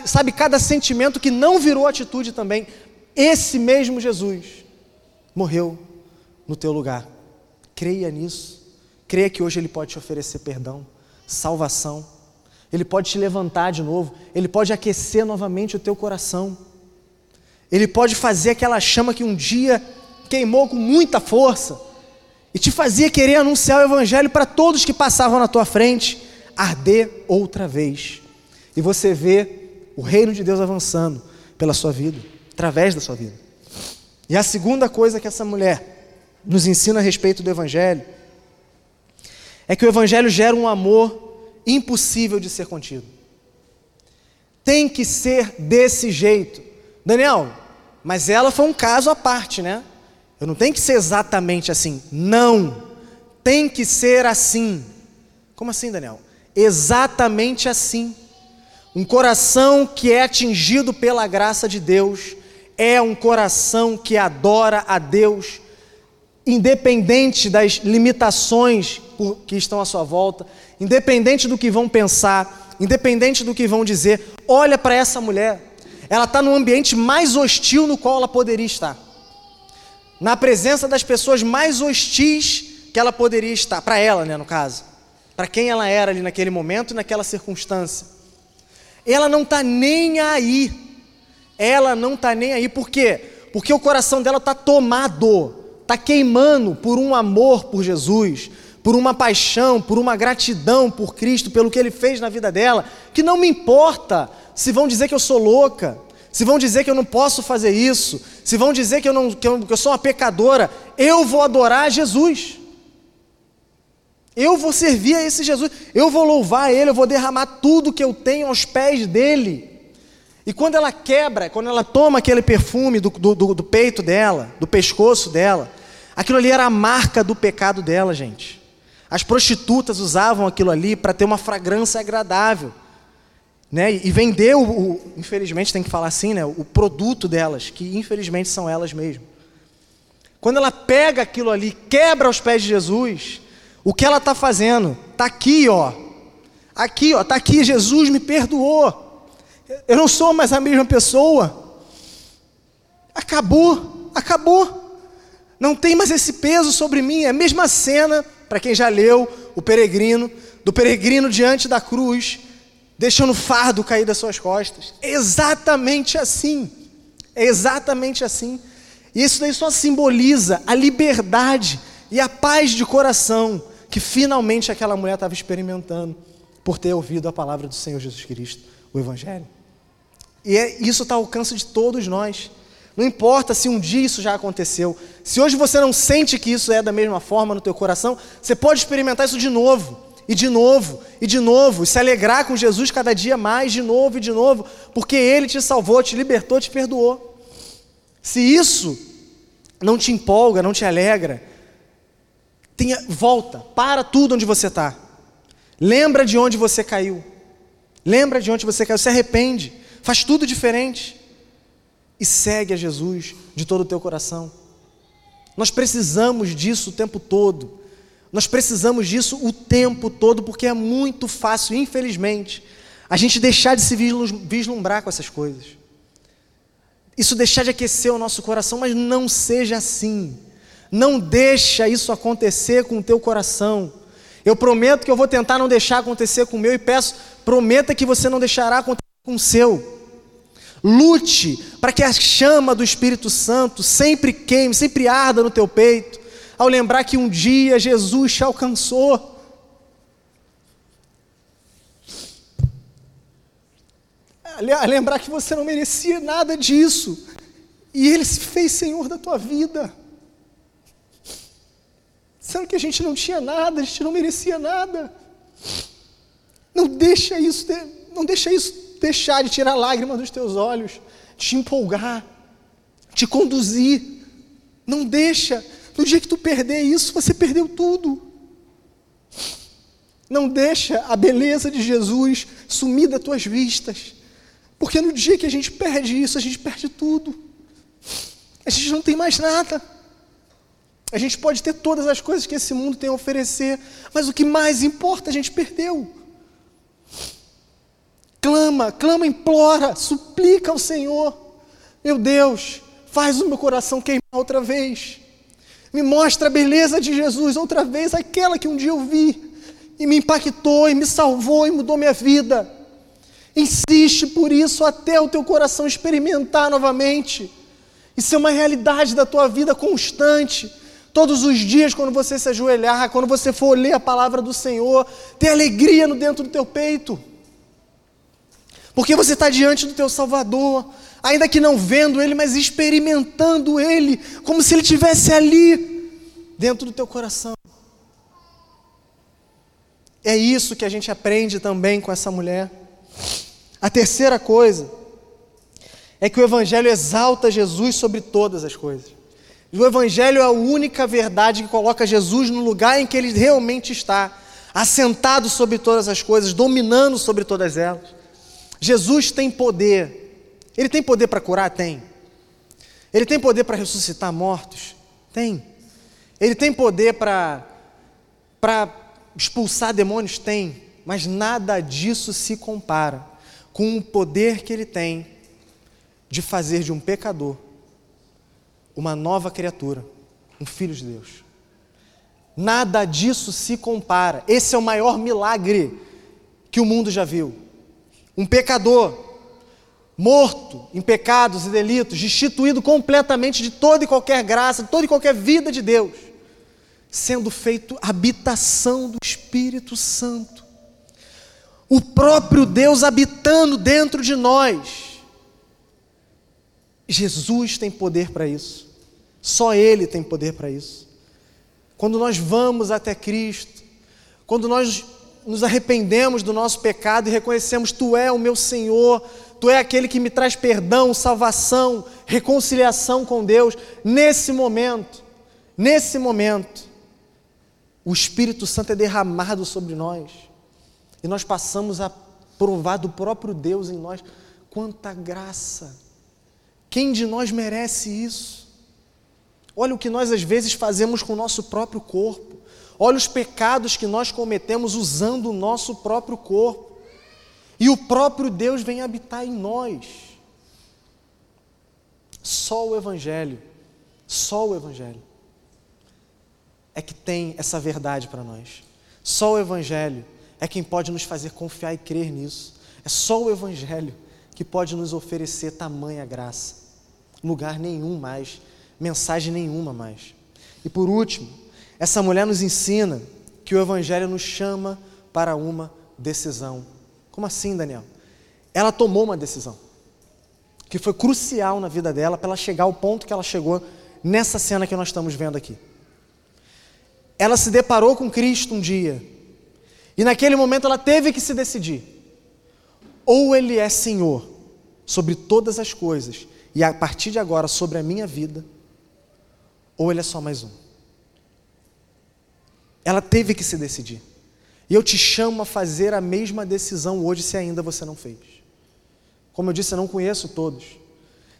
sabe cada sentimento que não virou atitude também. Esse mesmo Jesus morreu no teu lugar. Creia nisso. Creia que hoje Ele pode te oferecer perdão, salvação. Ele pode te levantar de novo. Ele pode aquecer novamente o teu coração. Ele pode fazer aquela chama que um dia queimou com muita força e te fazia querer anunciar o Evangelho para todos que passavam na tua frente, arder outra vez. E você vê o reino de Deus avançando pela sua vida, através da sua vida. E a segunda coisa que essa mulher nos ensina a respeito do Evangelho é que o Evangelho gera um amor impossível de ser contido. Tem que ser desse jeito. Daniel, mas ela foi um caso à parte, né? Eu não tenho que ser exatamente assim. Não. Tem que ser assim. Como assim, Daniel? Exatamente assim. Um coração que é atingido pela graça de Deus é um coração que adora a Deus, independente das limitações que estão à sua volta, independente do que vão pensar, independente do que vão dizer. Olha para essa mulher, ela está no ambiente mais hostil no qual ela poderia estar na presença das pessoas mais hostis que ela poderia estar, para ela, né, no caso, para quem ela era ali naquele momento e naquela circunstância. Ela não está nem aí. Ela não está nem aí, por quê? Porque o coração dela está tomado, está queimando por um amor por Jesus, por uma paixão, por uma gratidão por Cristo, pelo que Ele fez na vida dela, que não me importa se vão dizer que eu sou louca, se vão dizer que eu não posso fazer isso, se vão dizer que eu, não, que eu, que eu sou uma pecadora, eu vou adorar Jesus. Eu vou servir a esse Jesus, eu vou louvar Ele, eu vou derramar tudo que eu tenho aos pés dele. E quando ela quebra, quando ela toma aquele perfume do, do, do, peito dela, do pescoço dela, aquilo ali era a marca do pecado dela, gente. As prostitutas usavam aquilo ali para ter uma fragrância agradável né, e vender, o, o, infelizmente tem que falar assim, né, o produto delas, que infelizmente são elas mesmas. Quando ela pega aquilo ali, quebra aos pés de Jesus, o que ela está fazendo? Está aqui, ó. Aqui, ó, está aqui, Jesus me perdoou. Eu não sou mais a mesma pessoa. Acabou, acabou. Não tem mais esse peso sobre mim. É a mesma cena, para quem já leu, o peregrino, do peregrino diante da cruz, deixando o fardo cair das suas costas. É exatamente assim. É exatamente assim. E isso daí só simboliza a liberdade e a paz de coração que finalmente aquela mulher estava experimentando por ter ouvido a palavra do Senhor Jesus Cristo, o Evangelho. E é, isso está ao alcance de todos nós. Não importa se um dia isso já aconteceu. Se hoje você não sente que isso é da mesma forma no teu coração, você pode experimentar isso de novo e de novo, e de novo, e se alegrar com Jesus cada dia mais, de novo e de novo, porque Ele te salvou, te libertou, te perdoou. Se isso não te empolga, não te alegra, tenha, volta, para tudo onde você está. Lembra de onde você caiu. Lembra de onde você caiu, se arrepende, faz tudo diferente e segue a Jesus de todo o teu coração. Nós precisamos disso o tempo todo. Nós precisamos disso o tempo todo, porque é muito fácil, infelizmente, A gente deixar de se vislumbrar com essas coisas. Isso deixar de aquecer o nosso coração, mas não seja assim. Não deixa isso acontecer com o teu coração. Eu prometo que eu vou tentar não deixar acontecer com o meu e peço, prometa que você não deixará acontecer com o seu. Lute para que a chama do Espírito Santo sempre queime, sempre arda no teu peito, ao lembrar que um dia Jesus te alcançou. A lembrar que você não merecia nada disso, e Ele se fez Senhor da tua vida. Sendo que a gente não tinha nada, a gente não merecia nada. Não deixa isso, não deixa isso deixar de tirar lágrimas dos teus olhos, te empolgar, te conduzir. Não deixa. No dia que tu perder isso, você perdeu tudo. Não deixa a beleza de Jesus sumir das tuas vistas. Porque no dia que a gente perde isso, a gente perde tudo. A gente não tem mais nada. A gente pode ter todas as coisas que esse mundo tem a oferecer, mas o que mais importa a gente perdeu. Clama, clama, implora, suplica ao Senhor. Meu Deus, faz o meu coração queimar outra vez. Me mostra a beleza de Jesus outra vez, aquela que um dia eu vi e me impactou e me salvou e mudou minha vida. Insiste por isso até o teu coração experimentar novamente e ser uma realidade da tua vida constante Todos os dias, quando você se ajoelhar, quando você for ler a palavra do Senhor, ter alegria no dentro do teu peito. Porque você está diante do teu Salvador, ainda que não vendo Ele, mas experimentando Ele, como se Ele estivesse ali, dentro do teu coração. É isso que a gente aprende também com essa mulher. A terceira coisa é que o Evangelho exalta Jesus sobre todas as coisas. O Evangelho é a única verdade que coloca Jesus no lugar em que ele realmente está, assentado sobre todas as coisas, dominando sobre todas elas. Jesus tem poder. Ele tem poder para curar? Tem. Ele tem poder para ressuscitar mortos? Tem. Ele tem poder para expulsar demônios? Tem. Mas nada disso se compara com o poder que ele tem de fazer de um pecador uma nova criatura, um filho de Deus. Nada disso se compara. Esse é o maior milagre que o mundo já viu. Um pecador, morto em pecados e delitos, destituído completamente de toda e qualquer graça, de toda e qualquer vida de Deus, sendo feito habitação do Espírito Santo. O próprio Deus habitando dentro de nós Jesus tem poder para isso. Só Ele tem poder para isso. Quando nós vamos até Cristo, quando nós nos arrependemos do nosso pecado e reconhecemos: Tu é o meu Senhor, Tu é aquele que me traz perdão, salvação, reconciliação com Deus, nesse momento, nesse momento, o Espírito Santo é derramado sobre nós e nós passamos a provar do próprio Deus em nós. Quanta graça! Quem de nós merece isso? Olha o que nós às vezes fazemos com o nosso próprio corpo. Olha os pecados que nós cometemos usando o nosso próprio corpo. E o próprio Deus vem habitar em nós. Só o Evangelho, só o Evangelho é que tem essa verdade para nós. Só o Evangelho é quem pode nos fazer confiar e crer nisso. É só o Evangelho que pode nos oferecer tamanha graça lugar nenhum mais, mensagem nenhuma mais. E por último, essa mulher nos ensina que o Evangelho nos chama para uma decisão. Como assim, Daniel? Ela tomou uma decisão que foi crucial na vida dela para ela chegar ao ponto que ela chegou nessa cena que nós estamos vendo aqui. Ela se deparou com Cristo um dia e naquele momento ela teve que se decidir: ou Ele é Senhor sobre todas as coisas e a partir de agora sobre a minha vida, ou ele é só mais um. Ela teve que se decidir. E eu te chamo a fazer a mesma decisão hoje, se ainda você não fez. Como eu disse, eu não conheço todos.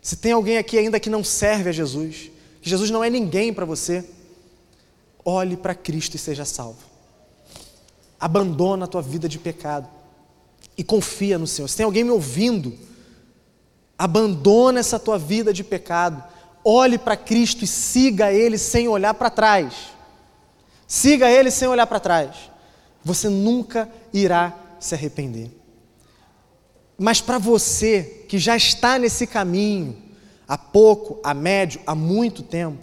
Se tem alguém aqui ainda que não serve a Jesus, que Jesus não é ninguém para você, olhe para Cristo e seja salvo. Abandona a tua vida de pecado. e confia no Senhor. Se tem alguém me ouvindo, abandona essa tua vida de pecado, olhe para Cristo e siga Ele sem olhar para trás. Siga Ele sem olhar para trás. Você nunca irá se arrepender. Mas para você que já está nesse caminho, há pouco, há médio, há muito tempo,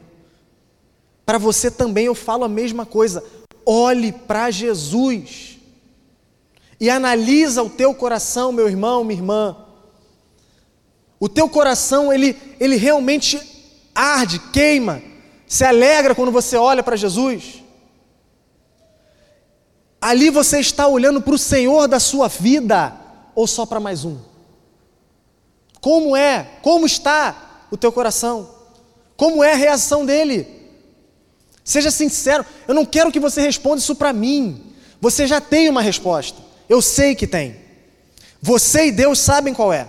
para você também eu falo a mesma coisa. Olhe para Jesus e analisa o teu coração, meu irmão, minha irmã. O teu coração, ele, ele realmente arde, queima, se alegra quando você olha para Jesus. Ali você está olhando para o Senhor da sua vida ou só para mais um? Como é? Como está o teu coração? Como é a reação dele? Seja sincero, eu não quero que você responda isso para mim. Você já tem uma resposta. Eu sei que tem. Você e Deus sabem qual é.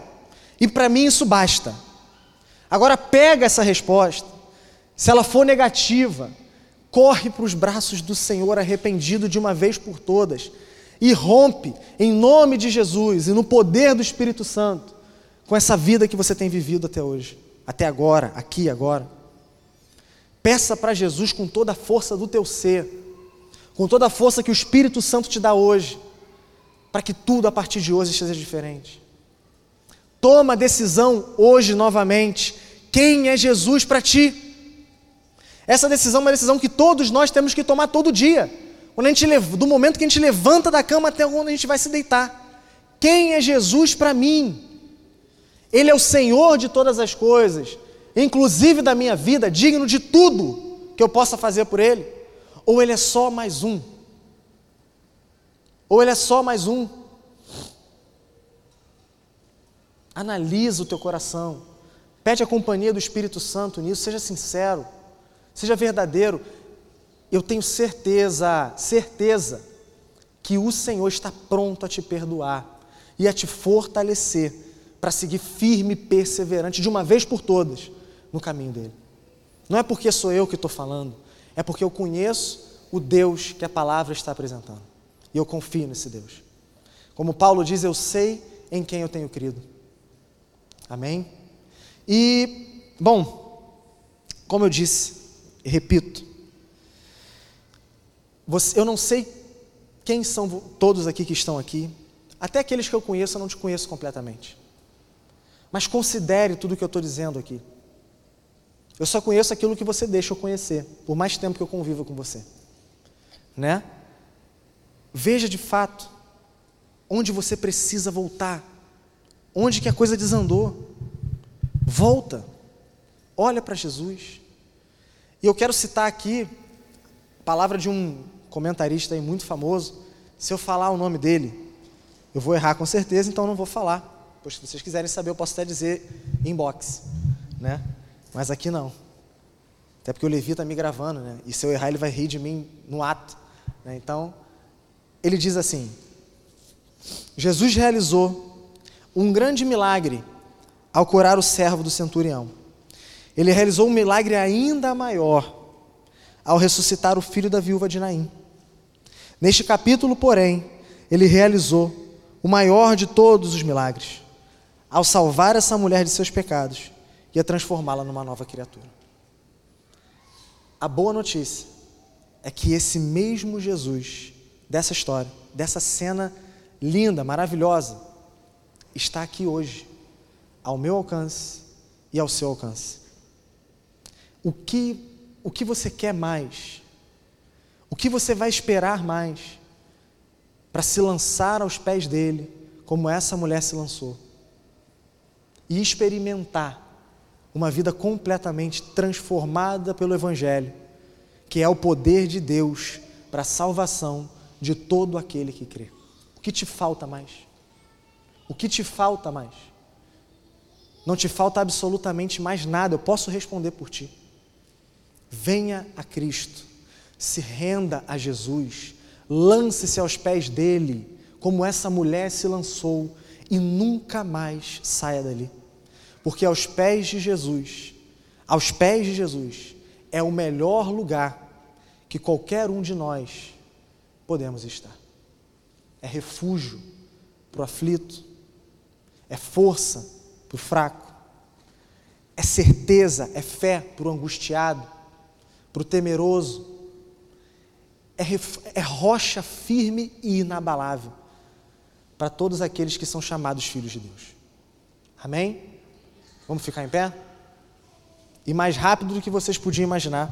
E para mim isso basta. Agora pega essa resposta. Se ela for negativa, corre para os braços do Senhor arrependido de uma vez por todas e rompe em nome de Jesus e no poder do Espírito Santo com essa vida que você tem vivido até hoje, até agora, aqui agora. Peça para Jesus com toda a força do teu ser, com toda a força que o Espírito Santo te dá hoje, para que tudo a partir de hoje seja diferente. Toma a decisão hoje novamente. Quem é Jesus para ti? Essa decisão é uma decisão que todos nós temos que tomar todo dia. Quando a gente, do momento que a gente levanta da cama até quando a gente vai se deitar. Quem é Jesus para mim? Ele é o Senhor de todas as coisas, inclusive da minha vida, digno de tudo que eu possa fazer por Ele? Ou Ele é só mais um? Ou Ele é só mais um? Analisa o teu coração, pede a companhia do Espírito Santo nisso, seja sincero, seja verdadeiro eu tenho certeza, certeza, que o Senhor está pronto a te perdoar e a te fortalecer para seguir firme e perseverante de uma vez por todas no caminho dele. Não é porque sou eu que estou falando, é porque eu conheço o Deus que a palavra está apresentando e eu confio nesse Deus. Como Paulo diz, eu sei em quem eu tenho crido. Amém? E, bom, como eu disse, repito, você, eu não sei quem são todos aqui que estão aqui. Até aqueles que eu conheço, eu não te conheço completamente. Mas considere tudo o que eu estou dizendo aqui. Eu só conheço aquilo que você deixa eu conhecer, por mais tempo que eu convivo com você. Né? Veja de fato onde você precisa voltar, onde que a coisa desandou. Volta, olha para Jesus. E eu quero citar aqui a palavra de um comentarista aí muito famoso, se eu falar o nome dele, eu vou errar com certeza, então não vou falar. Pois se vocês quiserem saber, eu posso até dizer inbox, né? Mas aqui não. Até porque o Levi está me gravando, né? E se eu errar, ele vai rir de mim no ato. Né? Então, ele diz assim: Jesus realizou um grande milagre ao curar o servo do centurião. Ele realizou um milagre ainda maior ao ressuscitar o filho da viúva de Naim. Neste capítulo, porém, ele realizou o maior de todos os milagres, ao salvar essa mulher de seus pecados e a transformá-la numa nova criatura. A boa notícia é que esse mesmo Jesus, dessa história, dessa cena linda, maravilhosa, está aqui hoje, ao meu alcance e ao seu alcance. O que, o que você quer mais o que você vai esperar mais para se lançar aos pés dele, como essa mulher se lançou? E experimentar uma vida completamente transformada pelo Evangelho, que é o poder de Deus para a salvação de todo aquele que crê. O que te falta mais? O que te falta mais? Não te falta absolutamente mais nada, eu posso responder por ti. Venha a Cristo se renda a Jesus, lance-se aos pés dele, como essa mulher se lançou, e nunca mais saia dali. Porque aos pés de Jesus, aos pés de Jesus, é o melhor lugar que qualquer um de nós podemos estar. É refúgio para o aflito, é força para o fraco, é certeza, é fé para o angustiado, para o temeroso, é, é rocha firme e inabalável para todos aqueles que são chamados filhos de Deus. Amém? Vamos ficar em pé? E mais rápido do que vocês podiam imaginar.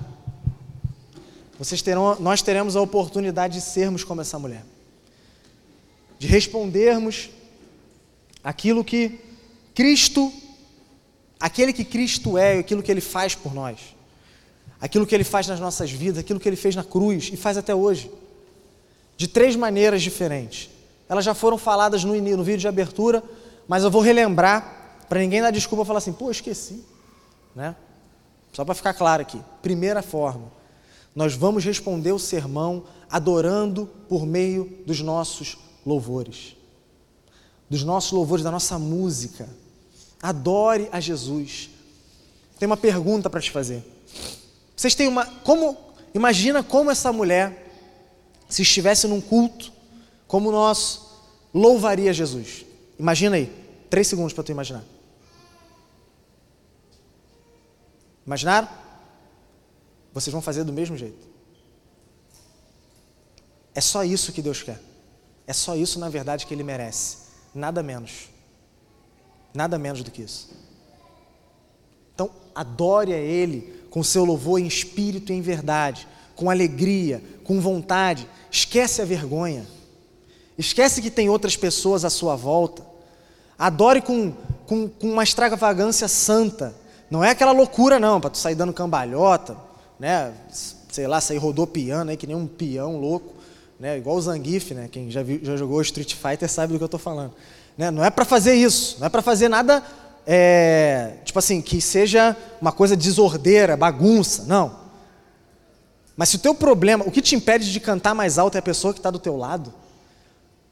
Vocês terão, nós teremos a oportunidade de sermos como essa mulher. De respondermos aquilo que Cristo, aquele que Cristo é, aquilo que Ele faz por nós. Aquilo que Ele faz nas nossas vidas, aquilo que Ele fez na cruz e faz até hoje. De três maneiras diferentes. Elas já foram faladas no, no vídeo de abertura, mas eu vou relembrar para ninguém dar desculpa e falar assim, pô, esqueci. Né? Só para ficar claro aqui. Primeira forma, nós vamos responder o sermão adorando por meio dos nossos louvores. Dos nossos louvores, da nossa música. Adore a Jesus. Tem uma pergunta para te fazer. Vocês têm uma. Como. Imagina como essa mulher, se estivesse num culto, como nós louvaria Jesus. Imagina aí. Três segundos para tu imaginar. Imaginaram? Vocês vão fazer do mesmo jeito. É só isso que Deus quer. É só isso, na verdade, que Ele merece. Nada menos. Nada menos do que isso. Então, adore a Ele com seu louvor em espírito e em verdade, com alegria, com vontade. Esquece a vergonha. Esquece que tem outras pessoas à sua volta. Adore com, com, com uma extravagância santa não é aquela loucura, não, para tu sair dando cambalhota, né? Sei lá, sair rodopiando aí que nem um peão louco, né? Igual o Zangief, né? Quem já, viu, já jogou Street Fighter sabe do que eu estou falando. Né? Não é para fazer isso, não é para fazer nada, é, tipo assim, que seja uma coisa desordeira, bagunça, não. Mas se o teu problema, o que te impede de cantar mais alto é a pessoa que está do teu lado,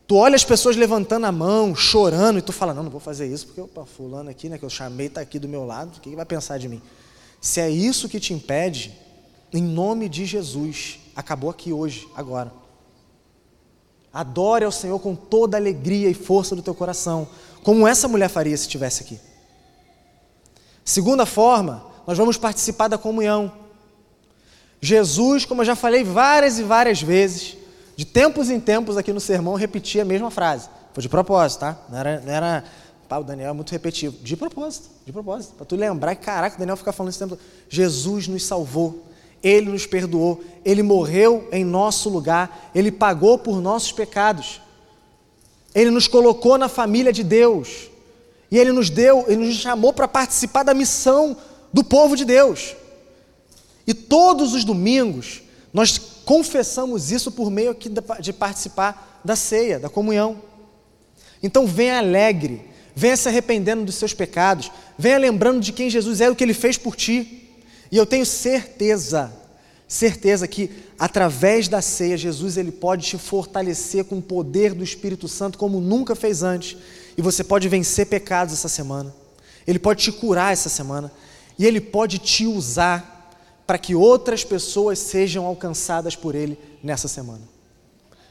Tu olha as pessoas levantando a mão, chorando, e tu fala, não, não vou fazer isso, porque opa, fulano aqui, né, que eu chamei, está aqui do meu lado, o que, que vai pensar de mim? Se é isso que te impede, em nome de Jesus, acabou aqui hoje, agora. Adore ao Senhor com toda a alegria e força do teu coração, como essa mulher faria se estivesse aqui. Segunda forma, nós vamos participar da comunhão. Jesus, como eu já falei várias e várias vezes, de tempos em tempos aqui no sermão repetia a mesma frase. Foi de propósito, tá? Não era, não era pá, o Daniel é muito repetitivo. De propósito, de propósito. Para tu lembrar caraca, o Daniel fica falando esse tempo. Jesus nos salvou, Ele nos perdoou, Ele morreu em nosso lugar, Ele pagou por nossos pecados. Ele nos colocou na família de Deus. E Ele nos deu, Ele nos chamou para participar da missão do povo de Deus. E todos os domingos, nós confessamos isso por meio aqui de participar da ceia, da comunhão. Então venha alegre, venha se arrependendo dos seus pecados, venha lembrando de quem Jesus é, o que ele fez por ti. E eu tenho certeza, certeza que através da ceia Jesus ele pode te fortalecer com o poder do Espírito Santo como nunca fez antes. E você pode vencer pecados essa semana. Ele pode te curar essa semana e ele pode te usar para que outras pessoas sejam alcançadas por Ele nessa semana.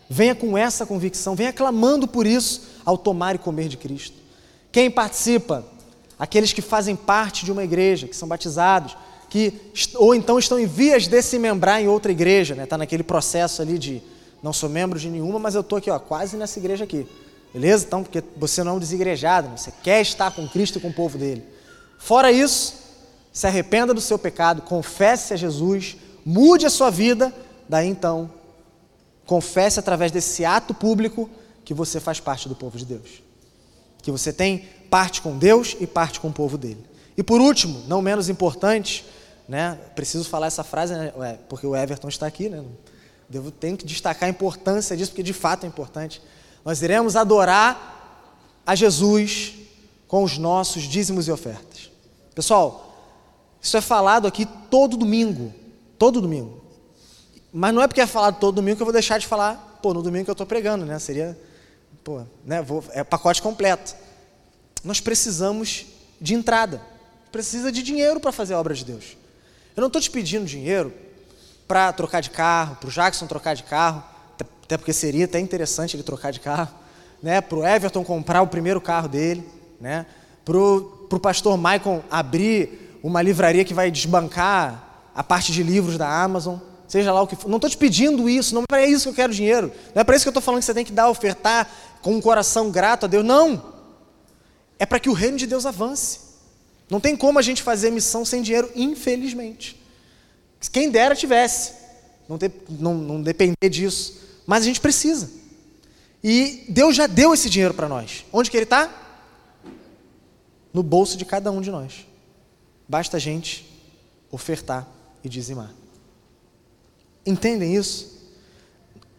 Venha com essa convicção, venha clamando por isso ao tomar e comer de Cristo. Quem participa? Aqueles que fazem parte de uma igreja, que são batizados, que ou então estão em vias de se membrar em outra igreja, está né? Tá naquele processo ali de não sou membro de nenhuma, mas eu estou aqui, ó, quase nessa igreja aqui. Beleza? Então, porque você não é um desigrejado, né? você quer estar com Cristo e com o povo dele. Fora isso, se arrependa do seu pecado, confesse a Jesus, mude a sua vida, daí então, confesse através desse ato público que você faz parte do povo de Deus. Que você tem parte com Deus e parte com o povo dele. E por último, não menos importante, né, preciso falar essa frase, né, porque o Everton está aqui, né, devo, tenho que destacar a importância disso, porque de fato é importante. Nós iremos adorar a Jesus com os nossos dízimos e ofertas. Pessoal, isso é falado aqui todo domingo. Todo domingo. Mas não é porque é falado todo domingo que eu vou deixar de falar, pô, no domingo que eu estou pregando, né? Seria, pô, né? Vou, é pacote completo. Nós precisamos de entrada. Precisa de dinheiro para fazer a obra de Deus. Eu não estou te pedindo dinheiro para trocar de carro, para o Jackson trocar de carro, até porque seria até interessante ele trocar de carro, né, para o Everton comprar o primeiro carro dele, né, para o pastor Michael abrir uma livraria que vai desbancar a parte de livros da Amazon, seja lá o que for. Não estou te pedindo isso, não é para isso que eu quero dinheiro, não é para isso que eu estou falando que você tem que dar, ofertar com um coração grato a Deus, não. É para que o reino de Deus avance. Não tem como a gente fazer missão sem dinheiro, infelizmente. Quem dera tivesse, não, não, não depender disso, mas a gente precisa. E Deus já deu esse dinheiro para nós. Onde que ele está? No bolso de cada um de nós. Basta a gente ofertar e dizimar. Entendem isso?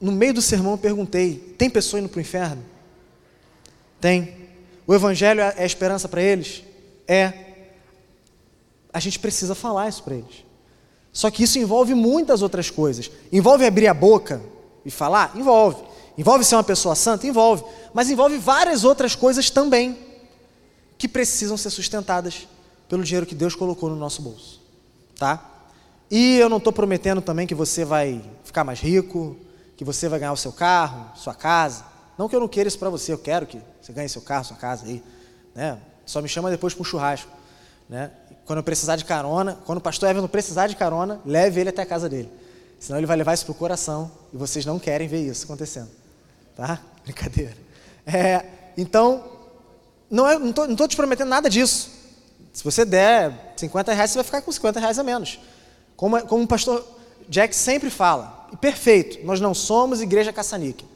No meio do sermão eu perguntei: tem pessoa indo para o inferno? Tem. O Evangelho é a esperança para eles? É. A gente precisa falar isso para eles. Só que isso envolve muitas outras coisas. Envolve abrir a boca e falar? Envolve. Envolve ser uma pessoa santa? Envolve. Mas envolve várias outras coisas também que precisam ser sustentadas pelo dinheiro que Deus colocou no nosso bolso. Tá? E eu não estou prometendo também que você vai ficar mais rico, que você vai ganhar o seu carro, sua casa. Não que eu não queira isso para você, eu quero que você ganhe seu carro, sua casa aí. Né? Só me chama depois para um churrasco. Né? Quando eu precisar de carona, quando o pastor Everton precisar de carona, leve ele até a casa dele. Senão ele vai levar isso para o coração e vocês não querem ver isso acontecendo. Tá? [laughs] Brincadeira. É, então, não é, estou te prometendo nada disso. Se você der 50 reais, você vai ficar com 50 reais a menos. Como, como o pastor Jack sempre fala, e perfeito, nós não somos igreja caça-níquel.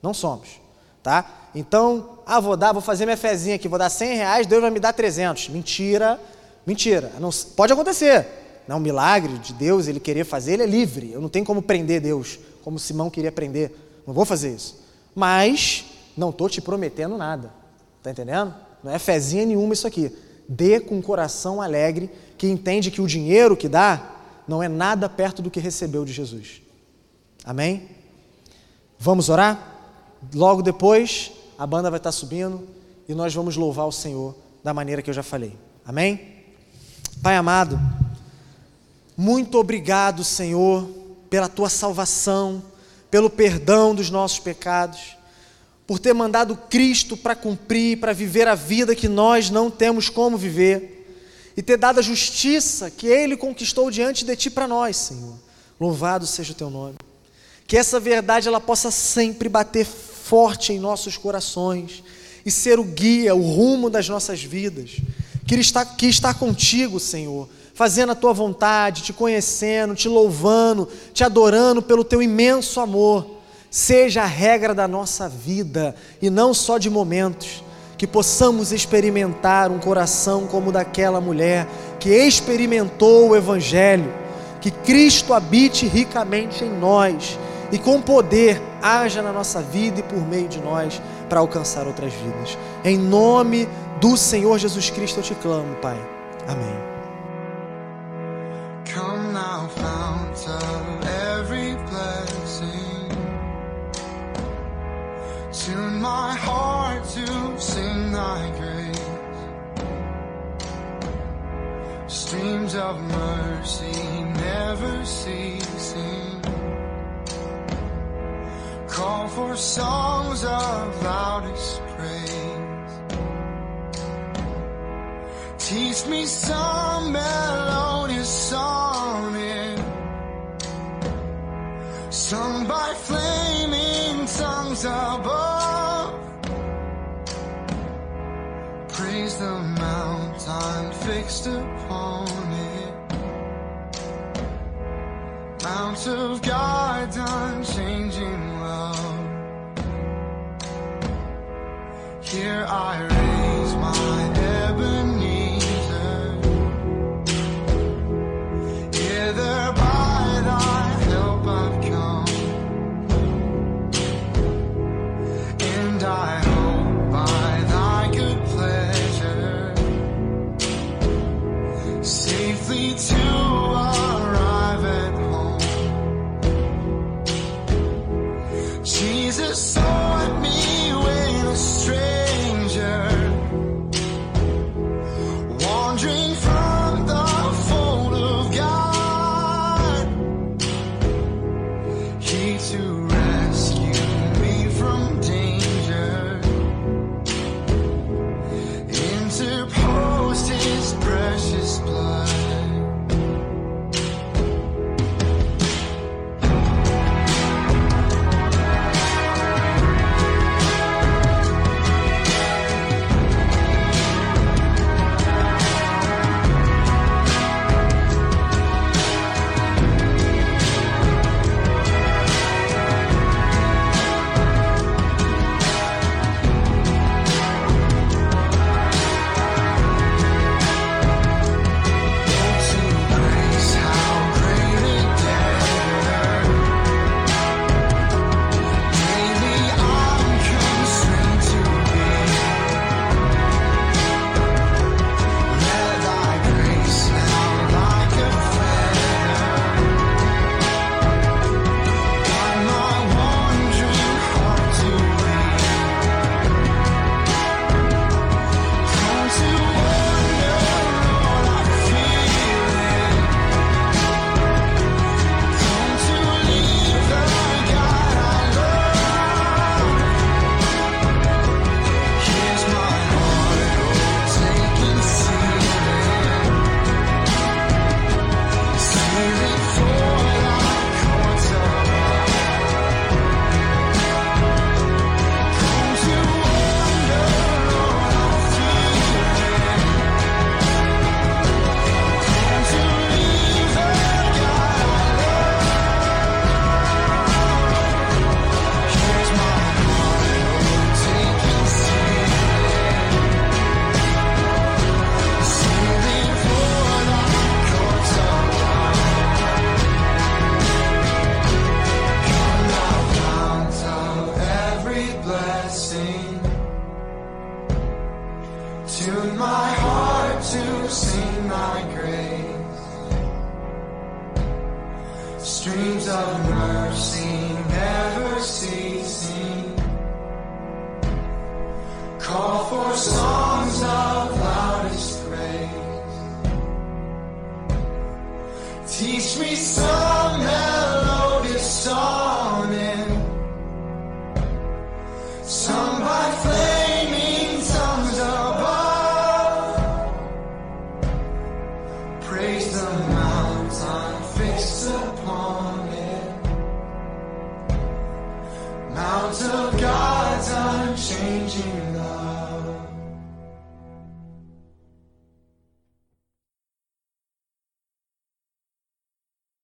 Não somos. Tá? Então, ah, vou dar, vou fazer minha fezinha aqui, vou dar 100 reais, Deus vai me dar 300. Mentira, mentira. Não, pode acontecer. Não, um milagre de Deus, ele querer fazer, ele é livre. Eu não tenho como prender Deus, como Simão queria prender. Não vou fazer isso. Mas, não estou te prometendo nada. Tá entendendo? Não é fezinha nenhuma isso aqui. Dê com coração alegre, que entende que o dinheiro que dá não é nada perto do que recebeu de Jesus. Amém? Vamos orar? Logo depois, a banda vai estar subindo e nós vamos louvar o Senhor da maneira que eu já falei. Amém? Pai amado, muito obrigado, Senhor, pela tua salvação, pelo perdão dos nossos pecados, por ter mandado Cristo para cumprir, para viver a vida que nós não temos como viver e ter dado a justiça que Ele conquistou diante de Ti para nós, Senhor. Louvado seja o Teu nome. Que essa verdade ela possa sempre bater forte em nossos corações e ser o guia, o rumo das nossas vidas. Que está, que está contigo, Senhor, fazendo a tua vontade, te conhecendo, te louvando, te adorando pelo teu imenso amor, seja a regra da nossa vida e não só de momentos. Que possamos experimentar um coração como o daquela mulher que experimentou o Evangelho, que Cristo habite ricamente em nós e com poder haja na nossa vida e por meio de nós para alcançar outras vidas. Em nome do Senhor Jesus Cristo eu te clamo, Pai. Amém. Come now, fount of every blessing. Tune my heart to sing thy grace. Streams of mercy never ceasing. call for songs of loudest praise. Teach me some melodious sonnet, sung by flaming tongues above. Praise the mountain fixed upon it. Mount of God's unchanging love. Here I raise my Ebenezer. Jesus. to rescue me from danger.